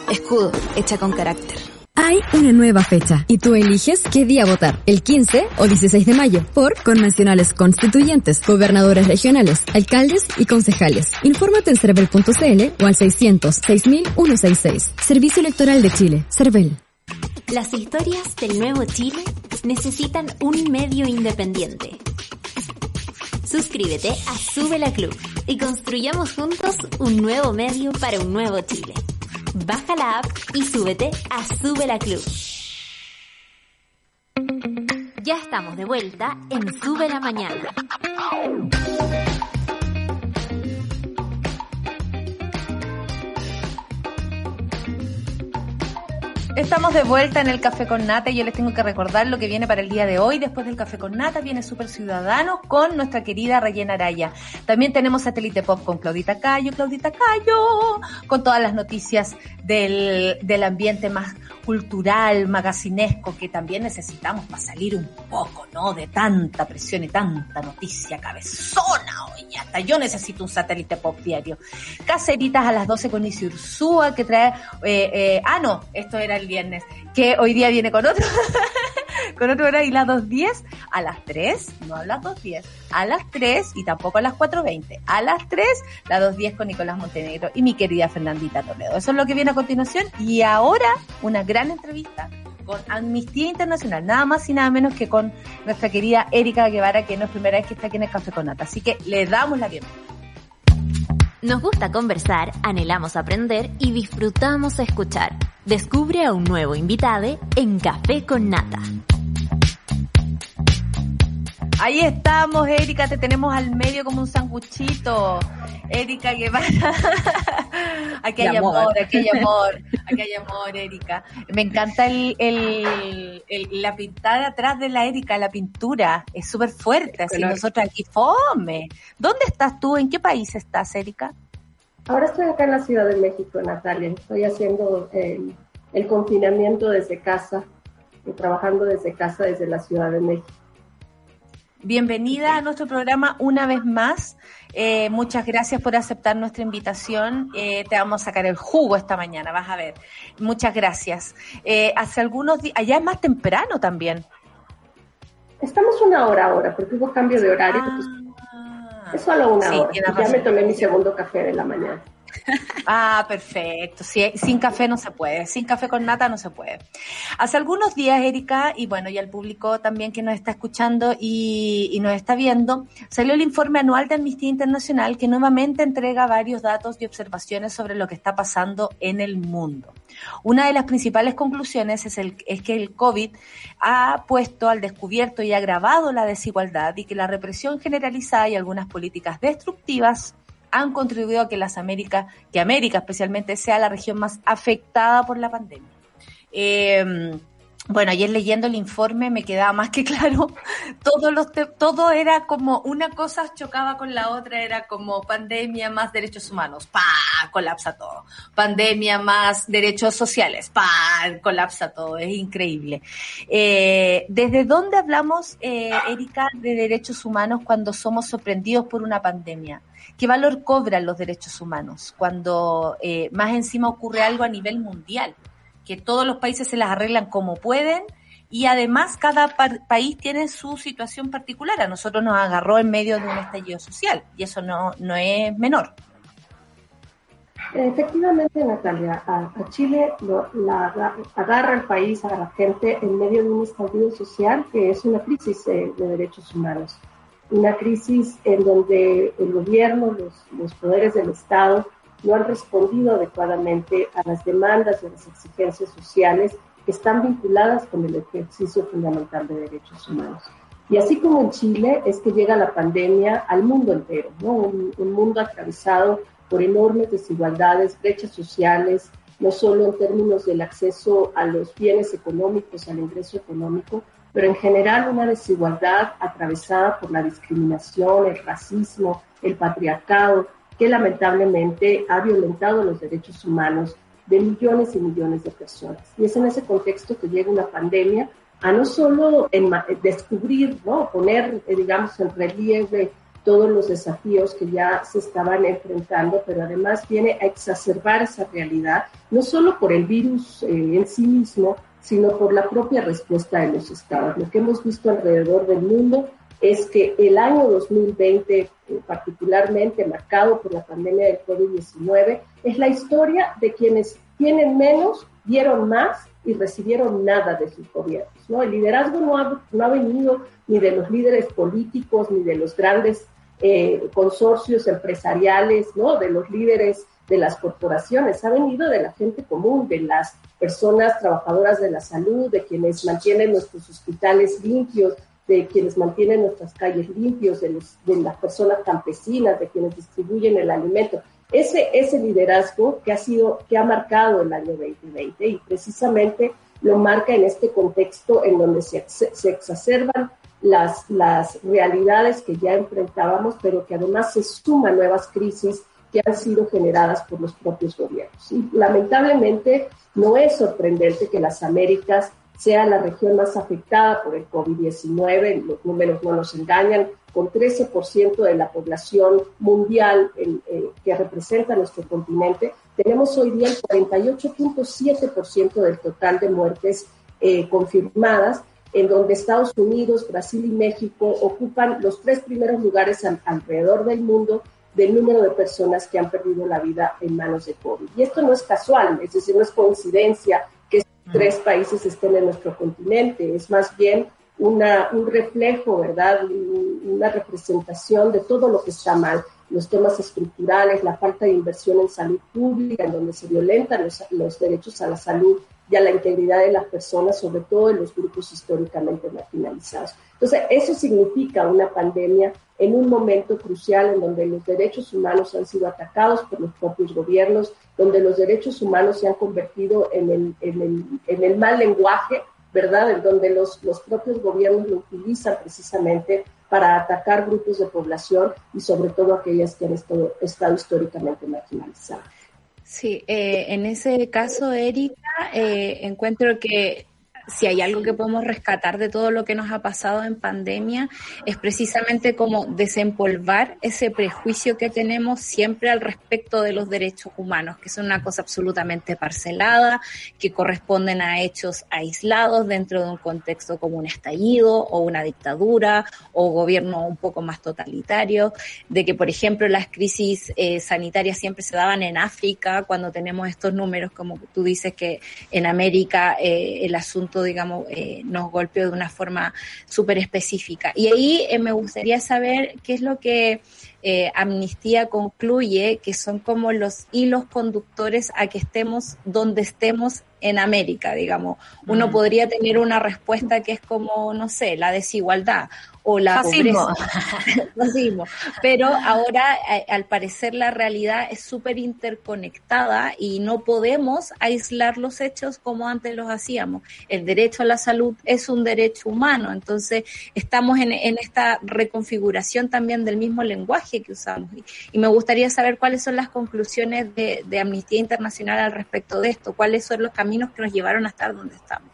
[SPEAKER 4] Escudo, hecha con carácter.
[SPEAKER 5] Hay una nueva fecha y tú eliges qué día votar, el 15 o 16 de mayo, por convencionales constituyentes, gobernadores regionales, alcaldes y concejales. Infórmate en cervel.cl o al 600 6166. Servicio Electoral de Chile, Cervel.
[SPEAKER 2] Las historias del nuevo Chile necesitan un medio independiente. Suscríbete a Sube la Club y construyamos juntos un nuevo medio para un nuevo Chile. Baja la app y súbete a Sube la Club. Ya estamos de vuelta en Sube la Mañana.
[SPEAKER 1] Estamos de vuelta en el Café con Nata y yo les tengo que recordar lo que viene para el día de hoy. Después del Café con Nata viene Super Ciudadanos con nuestra querida Rayena Araya. También tenemos Satélite Pop con Claudita Cayo, Claudita Cayo, con todas las noticias del, del ambiente más cultural, magacinesco que también necesitamos para salir un poco, ¿no? De tanta presión y tanta noticia cabezona hoy. Hasta yo necesito un satélite pop diario. Caseritas a las 12 con Isi Ursúa que trae, eh, eh, ah no, esto era el viernes, que hoy día viene con otro, [laughs] con otro hora y las 2.10 a las 3, no a las 2.10, a las 3 y tampoco a las 4.20, a las 3, la 2.10 con Nicolás Montenegro y mi querida Fernandita Toledo. Eso es lo que viene a continuación y ahora una gran entrevista con Amnistía Internacional, nada más y nada menos que con nuestra querida Erika Guevara, que no es primera vez que está aquí en el Café con Nata. Así que le damos la bienvenida.
[SPEAKER 2] Nos gusta conversar, anhelamos aprender y disfrutamos escuchar. Descubre a un nuevo invitado en Café con Nata.
[SPEAKER 1] Ahí estamos, Erika, te tenemos al medio como un sanguchito. Erika Guevara. [laughs] aquí hay amor. aquí hay amor, aquí hay amor, Erika. Me encanta el, el, el, la pintada atrás de la Erika, la pintura. Es súper fuerte, así nosotros aquí fome. ¿Dónde estás tú? ¿En qué país estás, Erika?
[SPEAKER 6] Ahora estoy acá en la Ciudad de México, Natalia. Estoy haciendo el, el confinamiento desde casa, y trabajando desde casa desde la Ciudad de México.
[SPEAKER 1] Bienvenida a nuestro programa una vez más. Eh, muchas gracias por aceptar nuestra invitación. Eh, te vamos a sacar el jugo esta mañana, vas a ver. Muchas gracias. Eh, hace algunos días, allá es más temprano también.
[SPEAKER 6] Estamos una hora ahora, porque hubo cambio de horario. Ah, es solo una hora. Ya me tomé mi segundo café de la mañana.
[SPEAKER 1] Ah, perfecto. sin café no se puede. Sin café con nata no se puede. Hace algunos días, Erika, y bueno, y al público también que nos está escuchando y, nos está viendo, salió el informe anual de Amnistía Internacional que nuevamente entrega varios datos y observaciones sobre lo que está pasando en el mundo. Una de las principales conclusiones es, el, es que el COVID ha puesto al descubierto y agravado la desigualdad y que la represión generalizada y algunas políticas destructivas han contribuido a que las Américas, que América especialmente sea la región más afectada por la pandemia. Eh, bueno, ayer leyendo el informe me quedaba más que [laughs] claro, todo, los todo era como una cosa chocaba con la otra, era como pandemia más derechos humanos, pa, colapsa todo. Pandemia más derechos sociales, pa, colapsa todo, es increíble. Eh, ¿Desde dónde hablamos, eh, Erika, de derechos humanos cuando somos sorprendidos por una pandemia? ¿Qué valor cobran los derechos humanos cuando eh, más encima ocurre algo a nivel mundial? Que todos los países se las arreglan como pueden y además cada país tiene su situación particular. A nosotros nos agarró en medio de un estallido social y eso no, no es menor.
[SPEAKER 6] Efectivamente, Natalia, a, Chile lo, la, agarra el país, a la gente en medio de un estallido social que es una crisis de derechos humanos una crisis en donde el gobierno, los, poderes del Estado no han respondido adecuadamente a las demandas y las exigencias sociales que están vinculadas con el ejercicio fundamental de derechos humanos. Y así como en Chile es que llega la pandemia al mundo entero, ¿no? un, un mundo atravesado por enormes desigualdades, brechas sociales, no solo en términos del acceso a los bienes económicos, al ingreso económico, pero en general una desigualdad atravesada por la discriminación, el racismo, el patriarcado, que lamentablemente ha violentado los derechos humanos de millones y millones de personas. Y es en ese contexto que llega una pandemia a no solo descubrir, ¿no? poner, eh, digamos, en relieve todos los desafíos que ya se estaban enfrentando, pero además viene a exacerbar esa realidad, no solo por el virus eh, en sí mismo, sino por la propia respuesta de los estados. Lo que hemos visto alrededor del mundo es que el año 2020, eh, particularmente marcado por la pandemia del COVID-19, es la historia de quienes tienen menos, dieron más y recibieron nada de sus gobiernos. ¿no? El liderazgo no ha, no ha venido ni de los líderes políticos, ni de los grandes eh, consorcios empresariales, ¿no? De los líderes de las corporaciones, ha venido de la gente común, de las personas trabajadoras de la salud, de quienes mantienen nuestros hospitales limpios, de quienes mantienen nuestras calles limpios, de, de las personas campesinas, de quienes distribuyen el alimento. Ese, ese liderazgo que ha sido, que ha marcado el año 2020 y precisamente lo marca en este contexto en donde se, se exacerban las, las realidades que ya enfrentábamos, pero que además se suman nuevas crisis que han sido generadas por los propios gobiernos. Y lamentablemente no es sorprendente que las Américas sea la región más afectada por el COVID-19, los números no nos engañan, con 13% de la población mundial que representa nuestro continente, tenemos hoy día el 48.7% del total de muertes eh, confirmadas, en donde Estados Unidos, Brasil y México ocupan los tres primeros lugares alrededor del mundo del número de personas que han perdido la vida en manos de COVID. Y esto no es casual, es decir, no es coincidencia que tres países estén en nuestro continente, es más bien una, un reflejo, ¿verdad? Una representación de todo lo que está mal, los temas estructurales, la falta de inversión en salud pública, en donde se violentan los, los derechos a la salud y a la integridad de las personas, sobre todo en los grupos históricamente marginalizados. Entonces, eso significa una pandemia en un momento crucial en donde los derechos humanos han sido atacados por los propios gobiernos, donde los derechos humanos se han convertido en el, en el, en el mal lenguaje, ¿verdad? En donde los, los propios gobiernos lo utilizan precisamente para atacar grupos de población y sobre todo aquellas que han estado, estado históricamente marginalizadas.
[SPEAKER 3] Sí, eh, en ese caso, Erika, eh, encuentro que si hay algo que podemos rescatar de todo lo que nos ha pasado en pandemia, es precisamente como desempolvar ese prejuicio que tenemos siempre al respecto de los derechos humanos, que son una cosa absolutamente parcelada, que corresponden a hechos aislados dentro de un contexto como un estallido o una dictadura o gobierno un poco más totalitario, de que, por ejemplo, las crisis eh, sanitarias siempre se daban en África, cuando tenemos estos números, como tú dices, que en América eh, el asunto digamos, eh, nos golpeó de una forma súper específica. Y ahí eh, me gustaría saber qué es lo que eh, Amnistía concluye, que son como los hilos conductores a que estemos donde estemos en América, digamos. Uno mm. podría tener una respuesta que es como, no sé, la desigualdad o la pobreza. [laughs] Pero ahora, al parecer, la realidad es súper interconectada y no podemos aislar los hechos como antes los hacíamos. El derecho a la salud es un derecho humano, entonces estamos en, esta reconfiguración también del mismo lenguaje que usamos. Y, me gustaría saber cuáles son las conclusiones de, de Amnistía Internacional al respecto de esto, cuáles son los caminos que nos llevaron a estar donde estamos.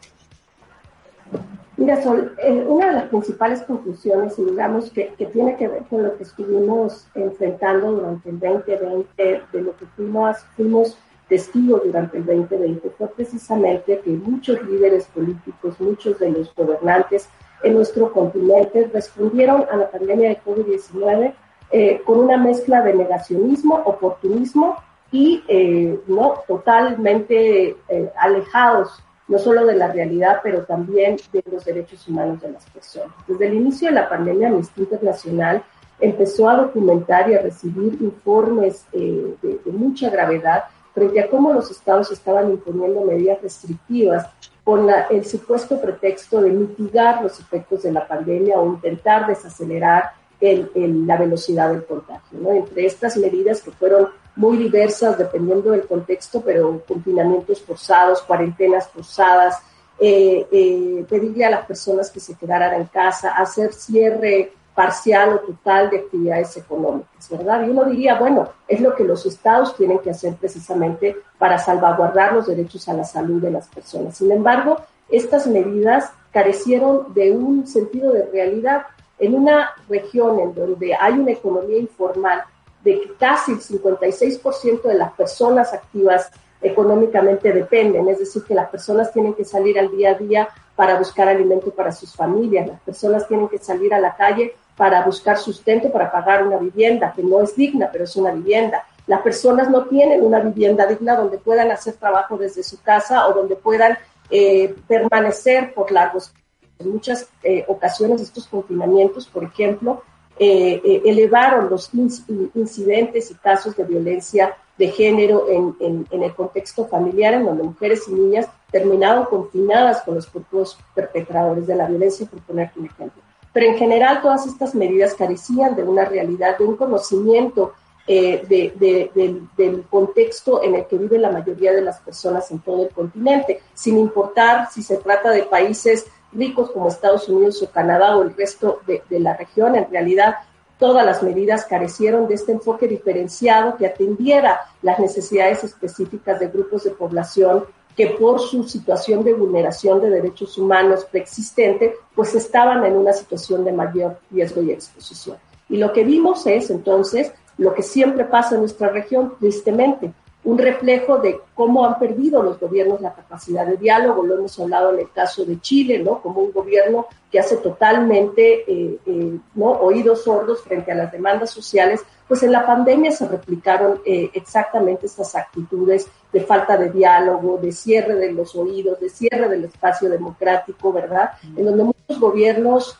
[SPEAKER 6] Mira, Sol, eh, una de las principales conclusiones, y digamos que, tiene que ver con lo que estuvimos enfrentando durante el 2020, de lo que fuimos, fuimos testigos durante el 2020, fue precisamente que muchos líderes políticos, muchos de los gobernantes en nuestro continente respondieron a la pandemia de COVID-19 eh, con una mezcla de negacionismo, oportunismo y eh, no totalmente alejados no solo de la realidad, pero también de los derechos humanos de las personas. Desde el inicio de la pandemia, Amnistía Internacional empezó a documentar y a recibir informes eh, de, mucha gravedad frente a cómo los estados estaban imponiendo medidas restrictivas con el supuesto pretexto de mitigar los efectos de la pandemia o intentar desacelerar la velocidad del contagio. Entre estas medidas que fueron muy diversas dependiendo del contexto, pero confinamientos forzados, cuarentenas forzadas, eh, eh, pedirle a las personas que se quedaran en casa, hacer cierre parcial o total de actividades económicas, ¿verdad? Y uno diría, bueno, es lo que los estados tienen que hacer precisamente para salvaguardar los derechos a la salud de las personas. Sin embargo, estas medidas carecieron de un sentido de realidad en una región en donde hay una economía informal de que casi el 56% de las personas activas económicamente dependen, es decir, que las personas tienen que salir al día a día para buscar alimento para sus familias, las personas tienen que salir a la calle para buscar sustento, para pagar una vivienda que no es digna, pero es una vivienda. Las personas no tienen una vivienda digna donde puedan hacer trabajo desde su casa o donde puedan eh, permanecer por largos. En muchas eh, ocasiones estos confinamientos, por ejemplo, eh, eh, elevaron los incidentes y casos de violencia de género en, el contexto familiar, en donde mujeres y niñas terminaron confinadas con los propios perpetradores de la violencia, por ponerte un ejemplo. Pero en general todas estas medidas carecían de una realidad, de un conocimiento eh, del contexto en el que vive la mayoría de las personas en todo el continente, sin importar si se trata de países ricos como Estados Unidos o Canadá o el resto de, la región. En realidad, todas las medidas carecieron de este enfoque diferenciado que atendiera las necesidades específicas de grupos de población que por su situación de vulneración de derechos humanos preexistente, pues estaban en una situación de mayor riesgo y exposición. Y lo que vimos es entonces lo que siempre pasa en nuestra región, tristemente, un reflejo de cómo han perdido los gobiernos la capacidad de diálogo. Lo hemos hablado en el caso de Chile, ¿no? Como un gobierno que hace totalmente eh, eh, ¿no? oídos sordos frente a las demandas sociales. Pues en la pandemia se replicaron eh, exactamente estas actitudes de falta de diálogo, de cierre de los oídos, de cierre del espacio democrático, ¿verdad? En donde muchos gobiernos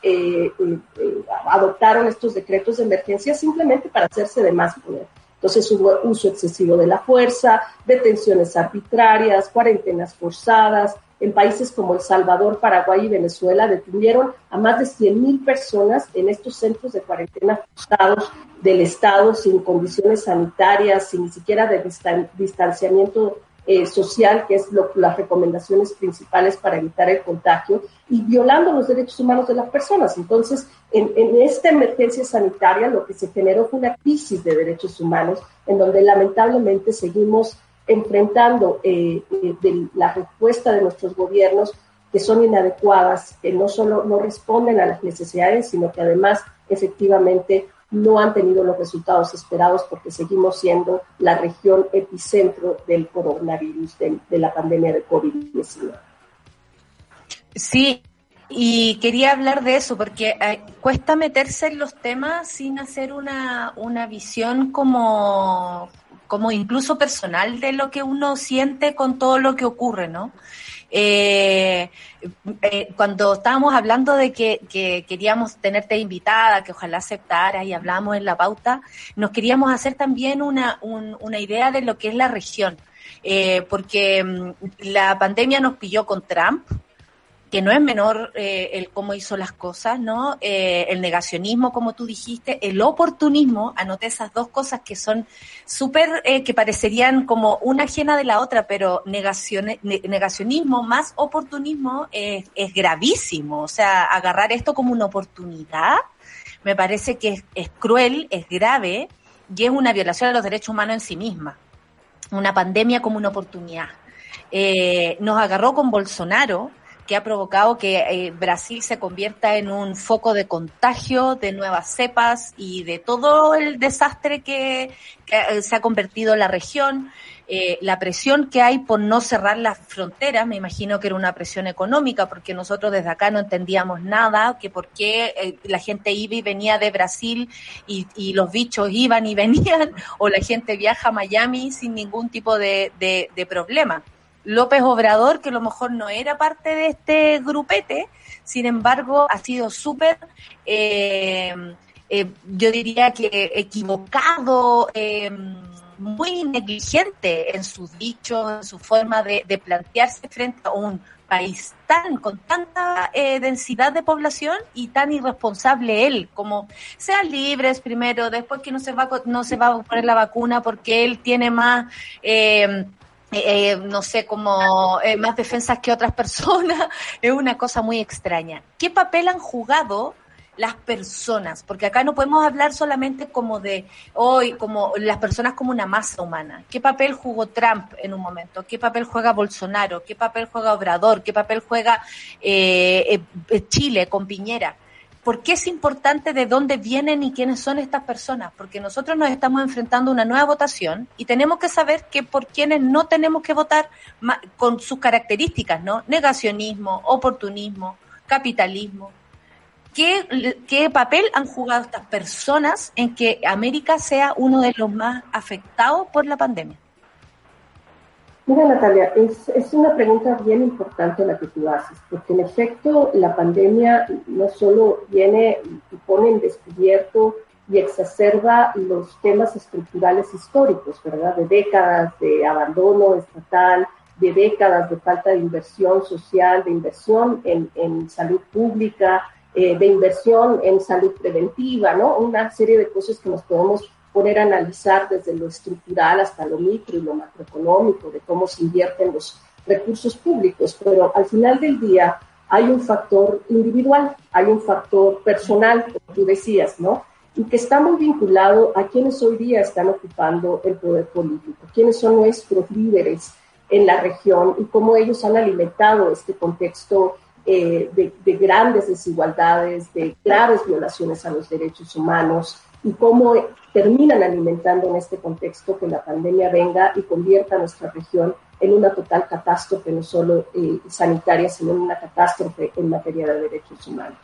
[SPEAKER 6] adoptaron estos decretos de emergencia simplemente para hacerse de más poder. Entonces hubo uso excesivo de la fuerza, detenciones arbitrarias, cuarentenas forzadas. En países como El Salvador, Paraguay y Venezuela detuvieron a más de 100.000 personas en estos centros de cuarentena forzados del Estado sin condiciones sanitarias, sin ni siquiera de distanciamiento eh, social, que es las recomendaciones principales para evitar el contagio, y violando los derechos humanos de las personas. Entonces, en, esta emergencia sanitaria lo que se generó fue una crisis de derechos humanos, en donde lamentablemente seguimos enfrentando eh, eh, la respuesta de nuestros gobiernos que son inadecuadas, que no solo no responden a las necesidades, sino que además efectivamente no han tenido los resultados esperados porque seguimos siendo la región epicentro del coronavirus, de, la pandemia de COVID-19.
[SPEAKER 1] Sí, y quería hablar de eso porque eh, cuesta meterse en los temas sin hacer una, una visión como, como incluso personal de lo que uno siente con todo lo que ocurre, ¿no? Eh, eh, cuando estábamos hablando de que, queríamos tenerte invitada, que ojalá aceptara y hablamos en la pauta, nos queríamos hacer también una, una idea de lo que es la región. Eh, porque mm, la pandemia nos pilló con Trump, que no es menor eh, el cómo hizo las cosas, ¿no? Eh, el negacionismo, como tú dijiste, el oportunismo, anoté esas dos cosas que son súper, eh, que parecerían como una ajena de la otra, pero negacionismo más oportunismo es, gravísimo. O sea, agarrar esto como una oportunidad me parece que es, es cruel, es grave y es una violación de los derechos humanos en sí misma. Una pandemia como una oportunidad. nos agarró con Bolsonaro, que ha provocado que eh, Brasil se convierta en un foco de contagio de nuevas cepas y de todo el desastre que, eh, se ha convertido la región. Eh, la presión que hay por no cerrar las fronteras, me imagino que era una presión económica, porque nosotros desde acá no entendíamos nada, que por qué la gente iba y venía de Brasil y, y, los bichos iban y [laughs] venían, o la gente viaja a Miami sin ningún tipo de problema. López Obrador, que a lo mejor no era parte de este grupete, sin embargo, ha sido súper, eh, eh, yo diría que equivocado, eh, muy negligente en sus dichos, en su forma de, plantearse frente a un país tan con tanta densidad de población y tan irresponsable él como sean libres primero después que no se va no se va a poner la vacuna porque él tiene más eh, eh, no sé, como eh, más defensas que otras [laughs] personas, es una cosa muy extraña. ¿Qué papel han jugado las personas? Porque acá no podemos hablar solamente como de hoy, como las personas como una masa humana. ¿Qué papel jugó Trump en un momento? ¿Qué papel juega Bolsonaro? ¿Qué papel juega Obrador? ¿Qué papel juega Chile con Piñera? ¿Por qué es importante de dónde vienen y quiénes son estas personas? Porque nosotros nos estamos enfrentando a una nueva votación y tenemos que saber que por quienes no tenemos que votar con sus características, ¿no? Negacionismo, oportunismo, capitalismo. ¿Qué, ¿Qué papel han jugado estas personas en que América sea uno de los más afectados por la pandemia?
[SPEAKER 6] Mira, Natalia, es, es, una pregunta bien importante la que tú haces, porque en efecto la pandemia no solo viene y pone en descubierto y exacerba los temas estructurales históricos, ¿verdad? De décadas de abandono estatal, de décadas de falta de inversión social, de inversión en, en salud pública, eh, de inversión en salud preventiva, ¿no? Una serie de cosas que nos podemos poner a analizar desde lo estructural hasta lo micro y lo macroeconómico, de cómo se invierten los recursos públicos, pero al final del día hay un factor individual, hay un factor personal, como tú decías, ¿no? Y que está muy vinculado a quienes hoy día están ocupando el poder político, quiénes son nuestros líderes en la región y cómo ellos han alimentado este contexto eh, de, de, grandes desigualdades, de graves violaciones a los derechos humanos, y cómo terminan alimentando en este contexto que la pandemia venga y convierta a nuestra región en una total catástrofe, no solo eh, sanitaria, sino en una catástrofe en materia de derechos humanos.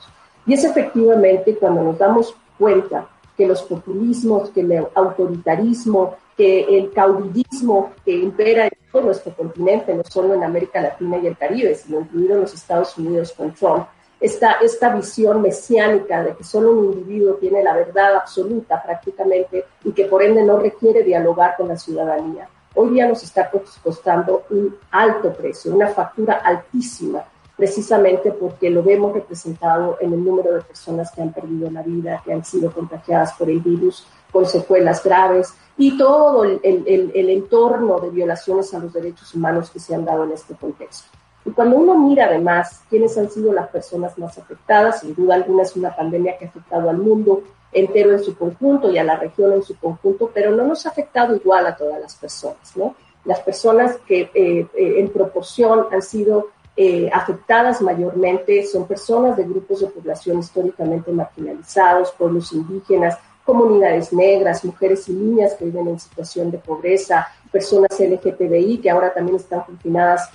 [SPEAKER 6] Y es efectivamente cuando nos damos cuenta que los populismos, que el autoritarismo, que el caudillismo que impera en todo nuestro continente, no solo en América Latina y el Caribe, sino incluido en los Estados Unidos con Trump, esta, esta visión mesiánica de que solo un individuo tiene la verdad absoluta prácticamente y que por ende no requiere dialogar con la ciudadanía. Hoy día nos está costando un alto precio, una factura altísima, precisamente porque lo vemos representado en el número de personas que han perdido la vida, que han sido contagiadas por el virus con secuelas graves y todo el, el, el entorno de violaciones a los derechos humanos que se han dado en este contexto. Y cuando uno mira además quiénes han sido las personas más afectadas, sin duda alguna es una pandemia que ha afectado al mundo entero en su conjunto y a la región en su conjunto, pero no nos ha afectado igual a todas las personas, ¿no? Las personas que eh, eh, en proporción han sido eh, afectadas mayormente son personas de grupos de población históricamente marginalizados, pueblos indígenas, comunidades negras, mujeres y niñas que viven en situación de pobreza, personas LGTBI que ahora también están confinadas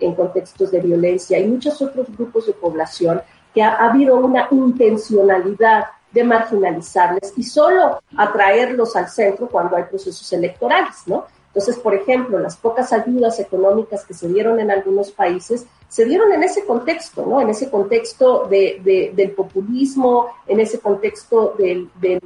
[SPEAKER 6] en, contextos de violencia y muchos otros grupos de población que ha, habido una intencionalidad de marginalizarles y solo atraerlos al centro cuando hay procesos electorales, ¿no? Entonces, por ejemplo, las pocas ayudas económicas que se dieron en algunos países se dieron en ese contexto, ¿no? En ese contexto de, del populismo, en ese contexto del, del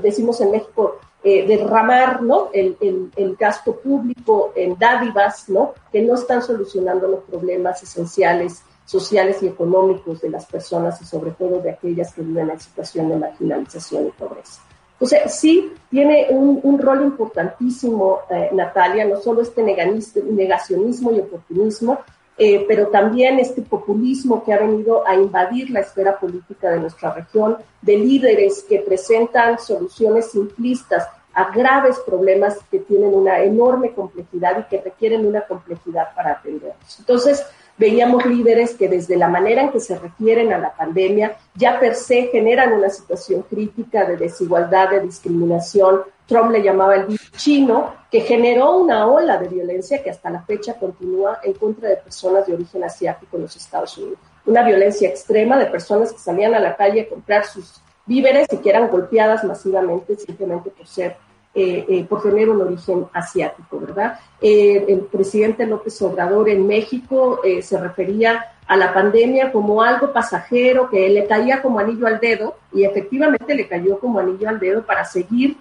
[SPEAKER 6] decimos en México, eh, derramar ¿no? El, el, gasto público en dádivas ¿no? que no están solucionando los problemas esenciales sociales y económicos de las personas y sobre todo de aquellas que viven en situación de marginalización y pobreza. Entonces, sí tiene un, un rol importantísimo, eh, Natalia, no solo este negacionismo y oportunismo, eh, pero también este populismo que ha venido a invadir la esfera política de nuestra región, de líderes que presentan soluciones simplistas a graves problemas que tienen una enorme complejidad y que requieren una complejidad para atenderlos. Entonces, veíamos líderes que desde la manera en que se refieren a la pandemia ya per se generan una situación crítica de desigualdad, de discriminación. Trump le llamaba el chino, que generó una ola de violencia que hasta la fecha continúa en contra de personas de origen asiático en los Estados Unidos. Una violencia extrema de personas que salían a la calle a comprar sus víveres y que eran golpeadas masivamente simplemente por ser eh, eh, por tener un origen asiático, ¿verdad? Eh, el presidente López Obrador en México se refería a la pandemia como algo pasajero que le caía como anillo al dedo y efectivamente le cayó como anillo al dedo para seguir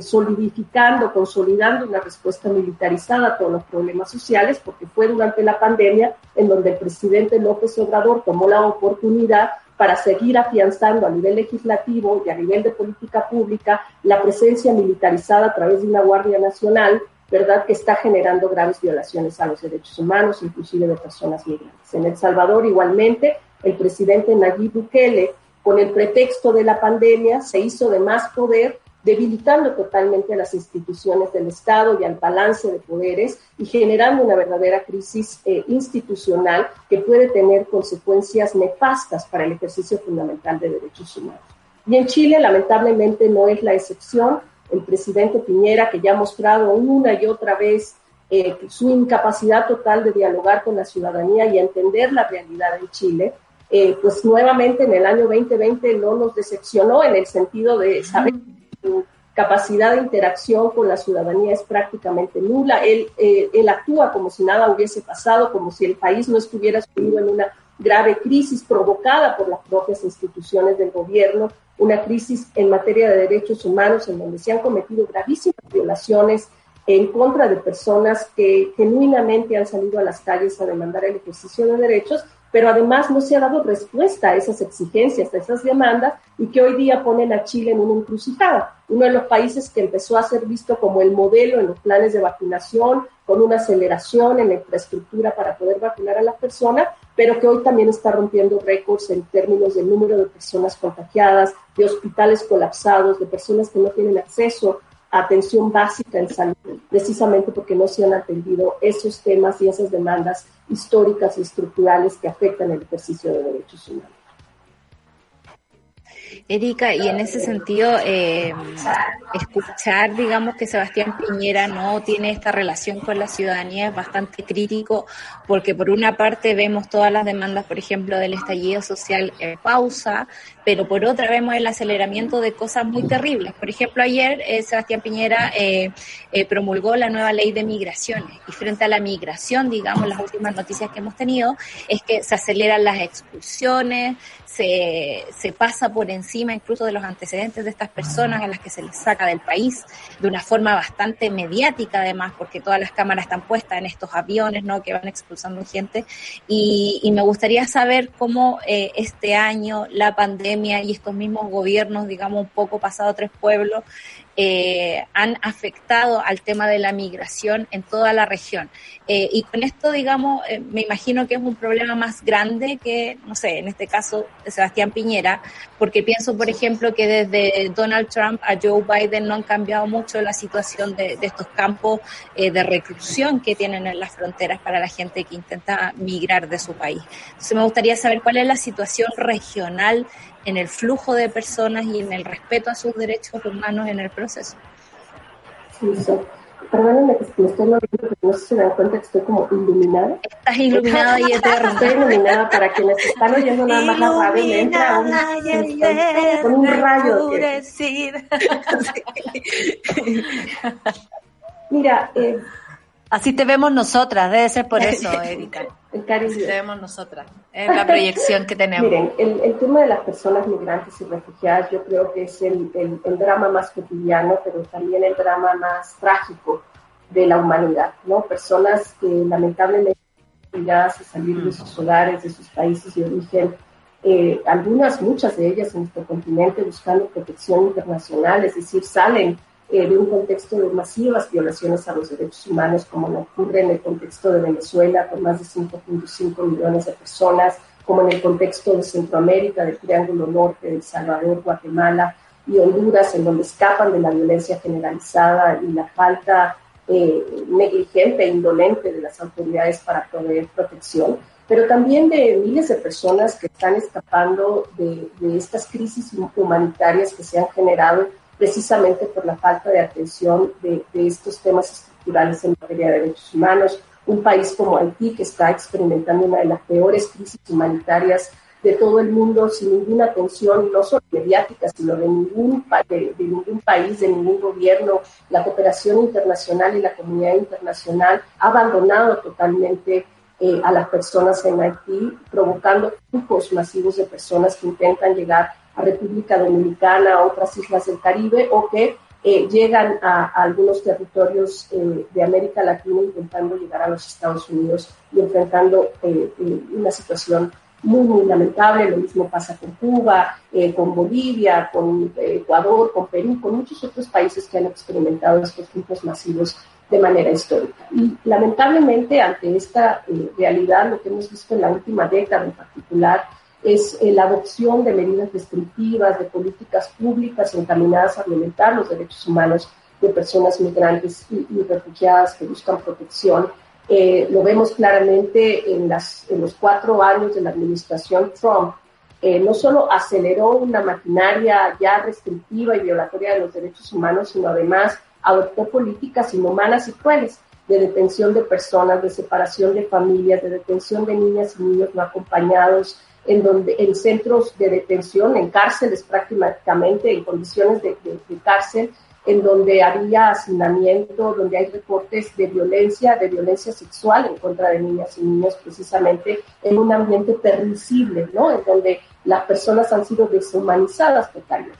[SPEAKER 6] solidificando, consolidando una respuesta militarizada a todos los problemas sociales, porque fue durante la pandemia en donde el presidente López Obrador tomó la oportunidad para seguir afianzando a nivel legislativo y a nivel de política pública la presencia militarizada a través de una Guardia Nacional, ¿verdad?, que está generando graves violaciones a los derechos humanos, inclusive de personas migrantes. En El Salvador, igualmente, el presidente Nayib Bukele, con el pretexto de la pandemia, se hizo de más poder debilitando totalmente a las instituciones del Estado y al balance de poderes y generando una verdadera crisis eh, institucional que puede tener consecuencias nefastas para el ejercicio fundamental de derechos humanos. Y en Chile, lamentablemente, no es la excepción. El presidente Piñera, que ya ha mostrado una y otra vez eh, su incapacidad total de dialogar con la ciudadanía y entender la realidad en Chile, eh, pues nuevamente en el año 2020 no nos decepcionó en el sentido de saber capacidad de interacción con la ciudadanía es prácticamente nula. Él, eh, él actúa como si nada hubiese pasado, como si el país no estuviera sumido en una grave crisis provocada por las propias instituciones del gobierno, una crisis en materia de derechos humanos en donde se han cometido gravísimas violaciones en contra de personas que genuinamente han salido a las calles a demandar el ejercicio de derechos, pero además no se ha dado respuesta a esas exigencias, a esas demandas, y que hoy día ponen a Chile en una encrucijada. Uno de los países que empezó a ser visto como el modelo en los planes de vacunación, con una aceleración en la infraestructura para poder vacunar a las personas, pero que hoy también está rompiendo récords en términos del número de personas contagiadas, de hospitales colapsados, de personas que no tienen acceso atención básica en salud, precisamente porque no se han atendido esos temas y esas demandas históricas y estructurales que afectan el ejercicio de derechos humanos.
[SPEAKER 3] Erika, y en ese sentido, eh, escuchar, digamos, que Sebastián Piñera no tiene esta relación con la ciudadanía es bastante crítico, porque por una parte vemos todas las demandas, por ejemplo, del estallido social en pausa, pero por otra vemos el aceleramiento de cosas muy terribles. Por ejemplo, ayer eh, Sebastián Piñera eh, promulgó la nueva ley de migraciones, y frente a la migración, digamos, las últimas noticias que hemos tenido, es que se aceleran las expulsiones, se, se pasa por encima incluso de los antecedentes de estas personas a las que se les saca del país de una forma bastante mediática además, porque todas las cámaras están puestas en estos aviones, ¿no? Que van expulsando gente. Y, y me gustaría saber cómo eh, este año la pandemia y estos mismos gobiernos, digamos, un poco pasado tres pueblos, eh, han afectado al tema de la migración en toda la región. Eh, y con esto, digamos, eh, me imagino que es un problema más grande que, no sé, en este caso, Sebastián Piñera, porque pienso, por ejemplo, que desde Donald Trump a Joe Biden no han cambiado mucho la situación de, de estos campos de reclusión que tienen en las fronteras para la gente que intenta migrar de su país. Entonces, me gustaría saber cuál es la situación regional en el flujo de personas y en el respeto a sus derechos humanos en el proceso.
[SPEAKER 6] Sí, sí. Perdónenme que me estoy moviendo, pero no sé si se dan cuenta que estoy como iluminada.
[SPEAKER 3] Estás iluminada y eterna.
[SPEAKER 6] Estoy iluminada para quienes están oyendo nada más la radio, me entra un, con un rayo. Que... [laughs] Mira, eh,
[SPEAKER 1] Así te vemos nosotras, debe ser por eso, [laughs] Erika. Así te vemos nosotras, es la proyección que tenemos.
[SPEAKER 6] Miren, el, el, tema de las personas migrantes y refugiadas yo creo que es el, el, el, drama más cotidiano, pero también el drama más trágico de la humanidad, ¿no? Personas que lamentablemente obligadas a salir de sus hogares, de sus países de origen, eh, algunas, muchas de ellas en nuestro continente buscando protección internacional, es decir, salen eh, de un contexto de masivas violaciones a los derechos humanos, como no ocurre en el contexto de Venezuela, con más de 5.5 millones de personas, como en el contexto de Centroamérica, del Triángulo Norte, de El Salvador, Guatemala y Honduras, en donde escapan de la violencia generalizada y la falta eh, negligente e indolente de las autoridades para proveer protección, pero también de miles de personas que están escapando de, de estas crisis humanitarias que se han generado precisamente por la falta de atención de, estos temas estructurales en materia de derechos humanos. Un país como Haití, que está experimentando una de las peores crisis humanitarias de todo el mundo, sin ninguna atención, no solo mediática, sino de ningún, de ningún país, de ningún gobierno. La cooperación internacional y la comunidad internacional ha abandonado totalmente eh, a las personas en Haití, provocando grupos masivos de personas que intentan llegar a República Dominicana, a otras islas del Caribe o que eh, llegan a, a, algunos territorios eh, de América Latina intentando llegar a los Estados Unidos y enfrentando eh, eh una situación muy, muy lamentable. Lo mismo pasa con Cuba, eh, con Bolivia, con Ecuador, con Perú, con muchos otros países que han experimentado estos grupos masivos de manera histórica. Y lamentablemente ante esta realidad, lo que hemos visto en la última década en particular, es eh, la adopción de medidas restrictivas, de políticas públicas encaminadas a violentar los derechos humanos de personas migrantes y, y refugiadas que buscan protección. Eh, lo vemos claramente en, las, en, los cuatro años de la administración Trump. Eh, no solo aceleró una maquinaria ya restrictiva y violatoria de los derechos humanos, sino además adoptó políticas inhumanas y crueles de detención de personas, de separación de familias, de detención de niñas y niños no acompañados, en donde en centros de detención, en cárceles prácticamente, en condiciones de, de, de cárcel, en donde había hacinamiento, donde hay reportes de violencia, de violencia sexual en contra de niñas y niños, precisamente en un ambiente permisible, ¿no? En donde las personas han sido deshumanizadas totalmente.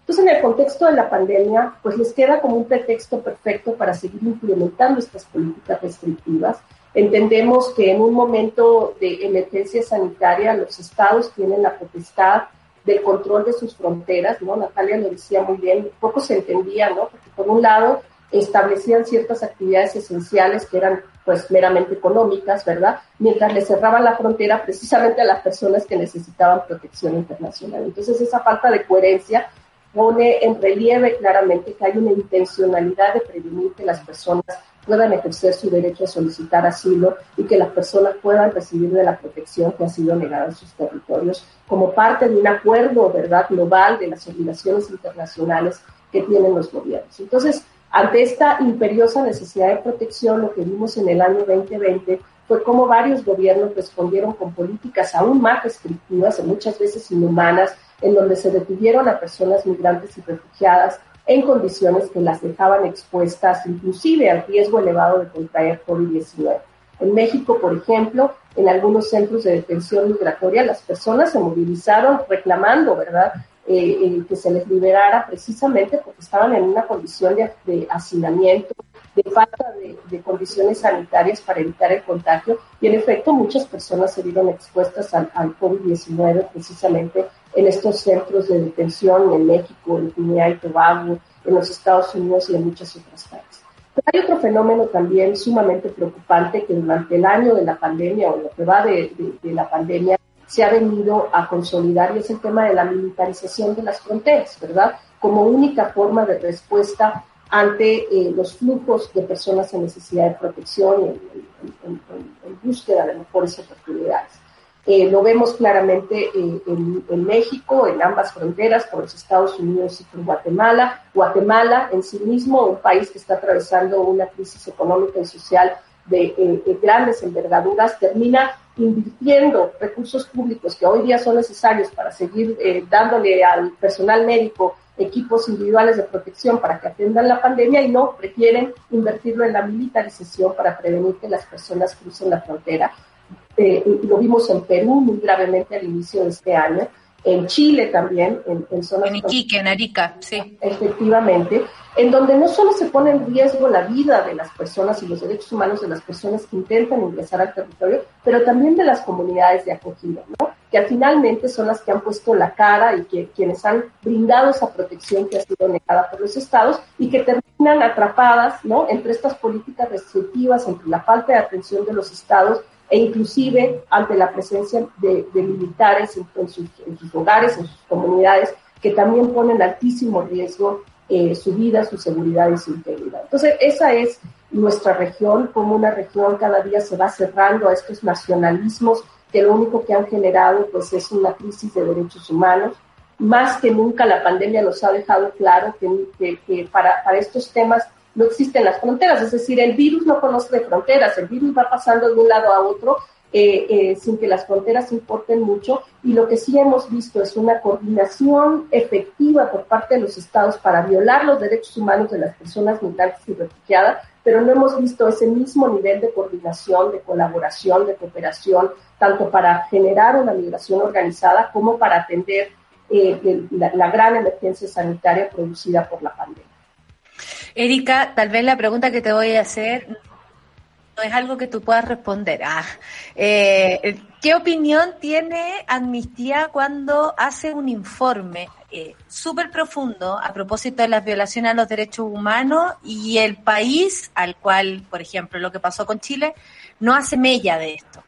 [SPEAKER 6] Entonces, en el contexto de la pandemia, pues les queda como un pretexto perfecto para seguir implementando estas políticas restrictivas. Entendemos que en un momento de emergencia sanitaria los estados tienen la potestad del control de sus fronteras, ¿no? Natalia lo decía muy bien, poco se entendía, ¿no? Porque por un lado establecían ciertas actividades esenciales que eran pues meramente económicas, ¿verdad? Mientras le cerraban la frontera precisamente a las personas que necesitaban protección internacional. Entonces esa falta de coherencia pone en relieve claramente que hay una intencionalidad de prevenir que las personas puedan ejercer su derecho a solicitar asilo y que las personas puedan recibir de la protección que ha sido negada en sus territorios como parte de un acuerdo, ¿verdad?, global de las obligaciones internacionales que tienen los gobiernos. Entonces, ante esta imperiosa necesidad de protección, lo que vimos en el año 2020 fue cómo varios gobiernos respondieron con políticas aún más restrictivas y muchas veces inhumanas, en donde se detuvieron a personas migrantes y refugiadas en condiciones que las dejaban expuestas inclusive al riesgo elevado de contraer COVID-19. En México, por ejemplo, en algunos centros de detención migratoria, las personas se movilizaron reclamando, ¿verdad?, eh, eh, que se les liberara precisamente porque estaban en una condición de, hacinamiento, de falta de, condiciones sanitarias para evitar el contagio. Y en efecto, muchas personas se vieron expuestas al, al COVID-19 precisamente en estos centros de detención en México, en Trinidad y Tobago, en los Estados Unidos y en muchas otras partes. Pero hay otro fenómeno también sumamente preocupante que durante el año de la pandemia o lo que va de, la pandemia se ha venido a consolidar y es el tema de la militarización de las fronteras, ¿verdad? Como única forma de respuesta ante eh, los flujos de personas en necesidad de protección y en búsqueda de mejores oportunidades. Eh, lo vemos claramente eh, en, México, en ambas fronteras, con los Estados Unidos y con Guatemala. Guatemala en sí mismo, un país que está atravesando una crisis económica y social de, eh, grandes envergaduras, termina invirtiendo recursos públicos que hoy día son necesarios para seguir dándole al personal médico equipos individuales de protección para que atendan la pandemia y no prefieren invertirlo en la militarización para prevenir que las personas crucen la frontera eh, lo vimos en Perú muy gravemente al inicio de este año, en Chile también, en, en zonas...
[SPEAKER 3] En Iquique, en Arica, sí.
[SPEAKER 6] Efectivamente, en donde no solo se pone en riesgo la vida de las personas y los derechos humanos de las personas que intentan ingresar al territorio, pero también de las comunidades de acogida, ¿no? que finalmente son las que han puesto la cara y que quienes han brindado esa protección que ha sido negada por los estados y que terminan atrapadas ¿no? entre estas políticas restrictivas, entre la falta de atención de los estados e inclusive ante la presencia de, militares en, sus, hogares, en sus comunidades, que también ponen altísimo riesgo eh, su vida, su seguridad y su integridad. Entonces, esa es nuestra región, como una región cada día se va cerrando a estos nacionalismos que lo único que han generado pues es una crisis de derechos humanos. Más que nunca la pandemia nos ha dejado claro que, para estos temas no existen las fronteras, es decir, el virus no conoce de fronteras, el virus va pasando de un lado a otro eh, eh, sin que las fronteras importen mucho y lo que sí hemos visto es una coordinación efectiva por parte de los estados para violar los derechos humanos de las personas migrantes y refugiadas, pero no hemos visto ese mismo nivel de coordinación, de colaboración, de cooperación, tanto para generar una migración organizada como para atender eh, la gran emergencia sanitaria producida por la pandemia.
[SPEAKER 3] Erika, tal vez la pregunta que te voy a hacer no es algo que tú puedas responder. Ah, eh, ¿Qué opinión tiene Amnistía cuando hace un informe eh, súper profundo a propósito de las violaciones a los derechos humanos y el país al cual, por ejemplo, lo que pasó con Chile, no hace mella de esto?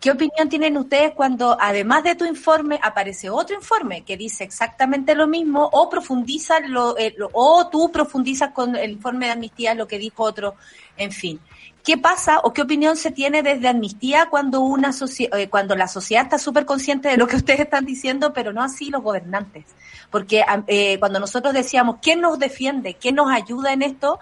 [SPEAKER 3] ¿Qué opinión tienen ustedes cuando, además de tu informe, aparece otro informe que dice exactamente lo mismo o profundiza lo, eh, o tú profundizas con el informe de amnistía lo que dijo otro, en fin? ¿Qué pasa o qué opinión se tiene desde amnistía cuando una eh, cuando la sociedad está súper consciente de lo que ustedes están diciendo, pero no así los gobernantes? Porque eh, cuando nosotros decíamos quién nos defiende, quién nos ayuda en esto,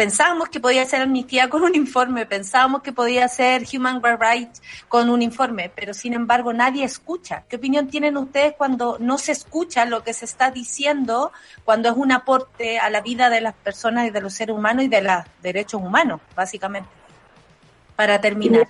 [SPEAKER 1] pensábamos que podía ser amnistía con un informe, pensábamos que podía ser Human Rights con un informe, pero sin embargo nadie escucha. ¿Qué opinión tienen ustedes cuando no se escucha lo que se está diciendo, cuando es un aporte a la vida de las personas y de los seres humanos y de los derechos humanos, básicamente? Para terminar.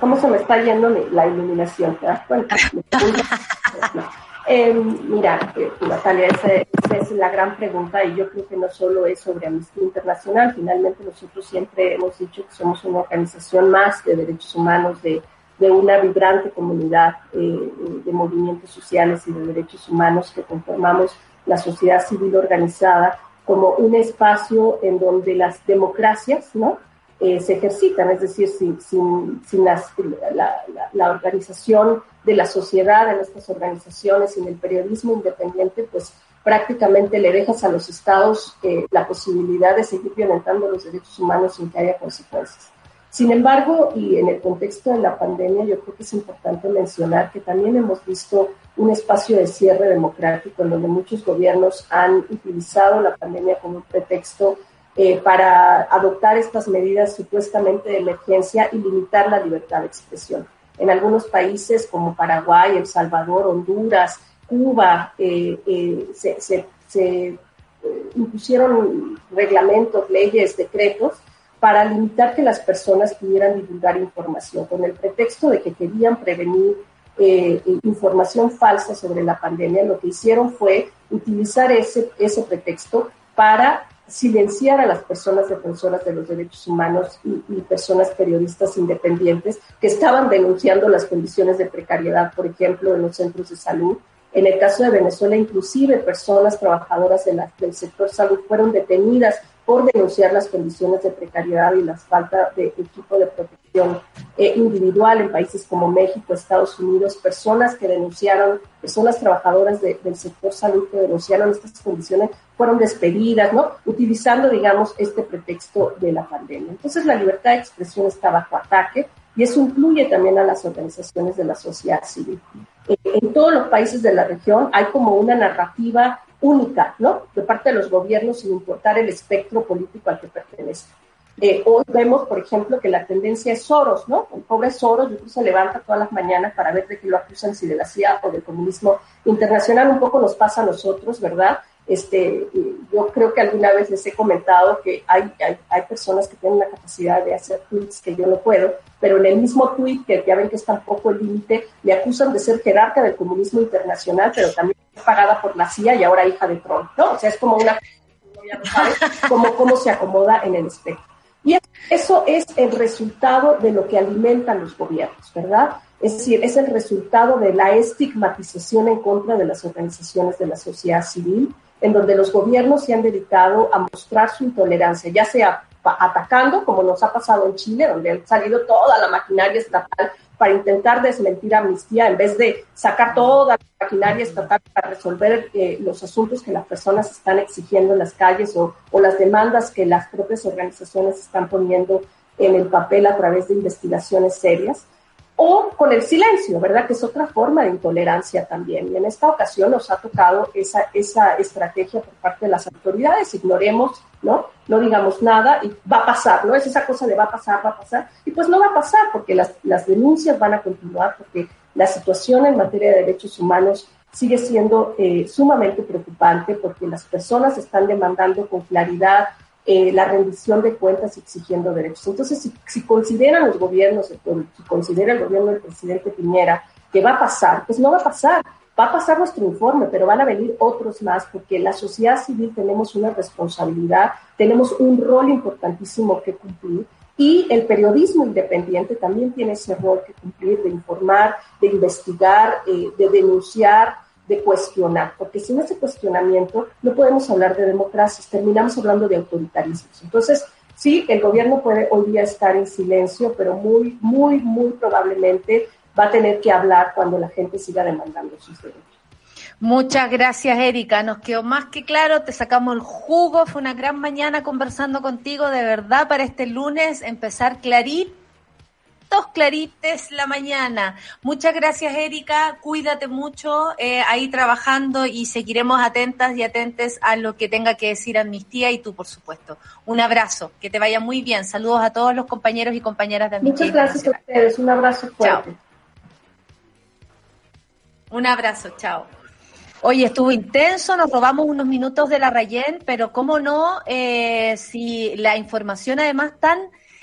[SPEAKER 6] ¿Cómo se me está yendo la iluminación? ¿Te das cuenta? [laughs] Eh, mira, eh, Natalia, esa, es la gran pregunta y yo creo que no solo es sobre Amnistía Internacional, finalmente nosotros siempre hemos dicho que somos una organización más de derechos humanos, de, de una vibrante comunidad eh, de movimientos sociales y de derechos humanos que conformamos la sociedad civil organizada como un espacio en donde las democracias, ¿no? Eh, se ejercitan, es decir, sin, la, organización de la sociedad en estas organizaciones, sin el periodismo independiente, pues prácticamente le dejas a los estados eh, la posibilidad de seguir violentando los derechos humanos sin que haya consecuencias. Sin embargo, y en el contexto de la pandemia, yo creo que es importante mencionar que también hemos visto un espacio de cierre democrático en donde muchos gobiernos han utilizado la pandemia como un pretexto eh, para adoptar estas medidas supuestamente de emergencia y limitar la libertad de expresión. En algunos países como Paraguay, El Salvador, Honduras, Cuba, eh, eh, se, se impusieron reglamentos, leyes, decretos para limitar que las personas pudieran divulgar información, con el pretexto de que querían prevenir información falsa sobre la pandemia. Lo que hicieron fue utilizar ese, ese pretexto para silenciar a las personas defensoras de los derechos humanos y, personas periodistas independientes que estaban denunciando las condiciones de precariedad, por ejemplo, en los centros de salud. En el caso de Venezuela, inclusive personas trabajadoras del sector salud fueron detenidas por denunciar las condiciones de precariedad y la falta de equipo de protección eh, individual en países como México, Estados Unidos, personas que denunciaron, personas trabajadoras del sector salud que denunciaron estas condiciones fueron despedidas, ¿no? Utilizando, digamos, este pretexto de la pandemia. Entonces la libertad de expresión está bajo ataque y eso incluye también a las organizaciones de la sociedad civil. Eh, en todos los países de la región hay como una narrativa única, ¿no? De parte de los gobiernos, sin importar el espectro político al que pertenece. Eh, hoy vemos, por ejemplo, que la tendencia es Soros, ¿no? El pobre Soros, yo creo se levanta todas las mañanas para ver de qué lo acusan, si de la CIA o del comunismo internacional. Un poco nos pasa a nosotros, ¿verdad? Este, yo creo que alguna vez les he comentado que hay, hay, hay, personas que tienen la capacidad de hacer tweets que yo no puedo, pero en el mismo tweet, que ya ven que está un poco el límite, le acusan de ser jerarca del comunismo internacional, pero también pagada por la CIA y ahora hija de Trump, ¿no? O sea, es como una... cómo, cómo se acomoda en el espectro. Y eso es el resultado de lo que alimentan los gobiernos, ¿verdad? Es decir, es el resultado de la estigmatización en contra de las organizaciones de la sociedad civil, en donde los gobiernos se han dedicado a mostrar su intolerancia, ya sea atacando, como nos ha pasado en Chile, donde ha salido toda la maquinaria estatal para intentar desmentir amnistía, en vez de sacar toda la maquinaria estatal para resolver eh, los asuntos que las personas están exigiendo en las calles o las demandas que las propias organizaciones están poniendo en el papel a través de investigaciones serias o con el silencio, ¿verdad? Que es otra forma de intolerancia también. Y en esta ocasión nos ha tocado esa, esa estrategia por parte de las autoridades. Ignoremos, ¿no? No digamos nada y va a pasar, ¿no? Es esa cosa de va a pasar, va a pasar. Y pues no va a pasar porque las, las denuncias van a continuar, porque la situación en materia de derechos humanos sigue siendo eh, sumamente preocupante porque las personas están demandando con claridad eh, la rendición de cuentas exigiendo derechos. Entonces, si, si consideran los gobiernos, si considera el gobierno del presidente Piñera que va a pasar, pues no va a pasar. Va a pasar nuestro informe, pero van a venir otros más, porque la sociedad civil tenemos una responsabilidad, tenemos un rol importantísimo que cumplir y el periodismo independiente también tiene ese rol que cumplir de informar, de investigar, eh, de denunciar, de cuestionar, porque sin ese cuestionamiento no podemos hablar de democracias, terminamos hablando de autoritarismos. Entonces, sí, el gobierno puede hoy día estar en silencio, pero muy, muy, muy probablemente va a tener que hablar cuando la gente siga demandando sus derechos.
[SPEAKER 1] Muchas gracias, Erika. Nos quedó más que claro, te sacamos el jugo. Fue una gran mañana conversando contigo, de verdad, para este lunes empezar clarito clarites la mañana. Muchas gracias, Erika. Cuídate mucho eh, ahí trabajando y seguiremos atentas y atentes a lo que tenga que decir Amnistía y tú, por supuesto. Un abrazo, que te vaya muy bien. Saludos a todos los compañeros y compañeras de Amnistía.
[SPEAKER 6] Muchas gracias a ustedes. Un abrazo fuerte.
[SPEAKER 1] Un abrazo, chao. Oye, estuvo intenso, nos robamos unos minutos de la Rayen, pero cómo no, eh, si la información además tan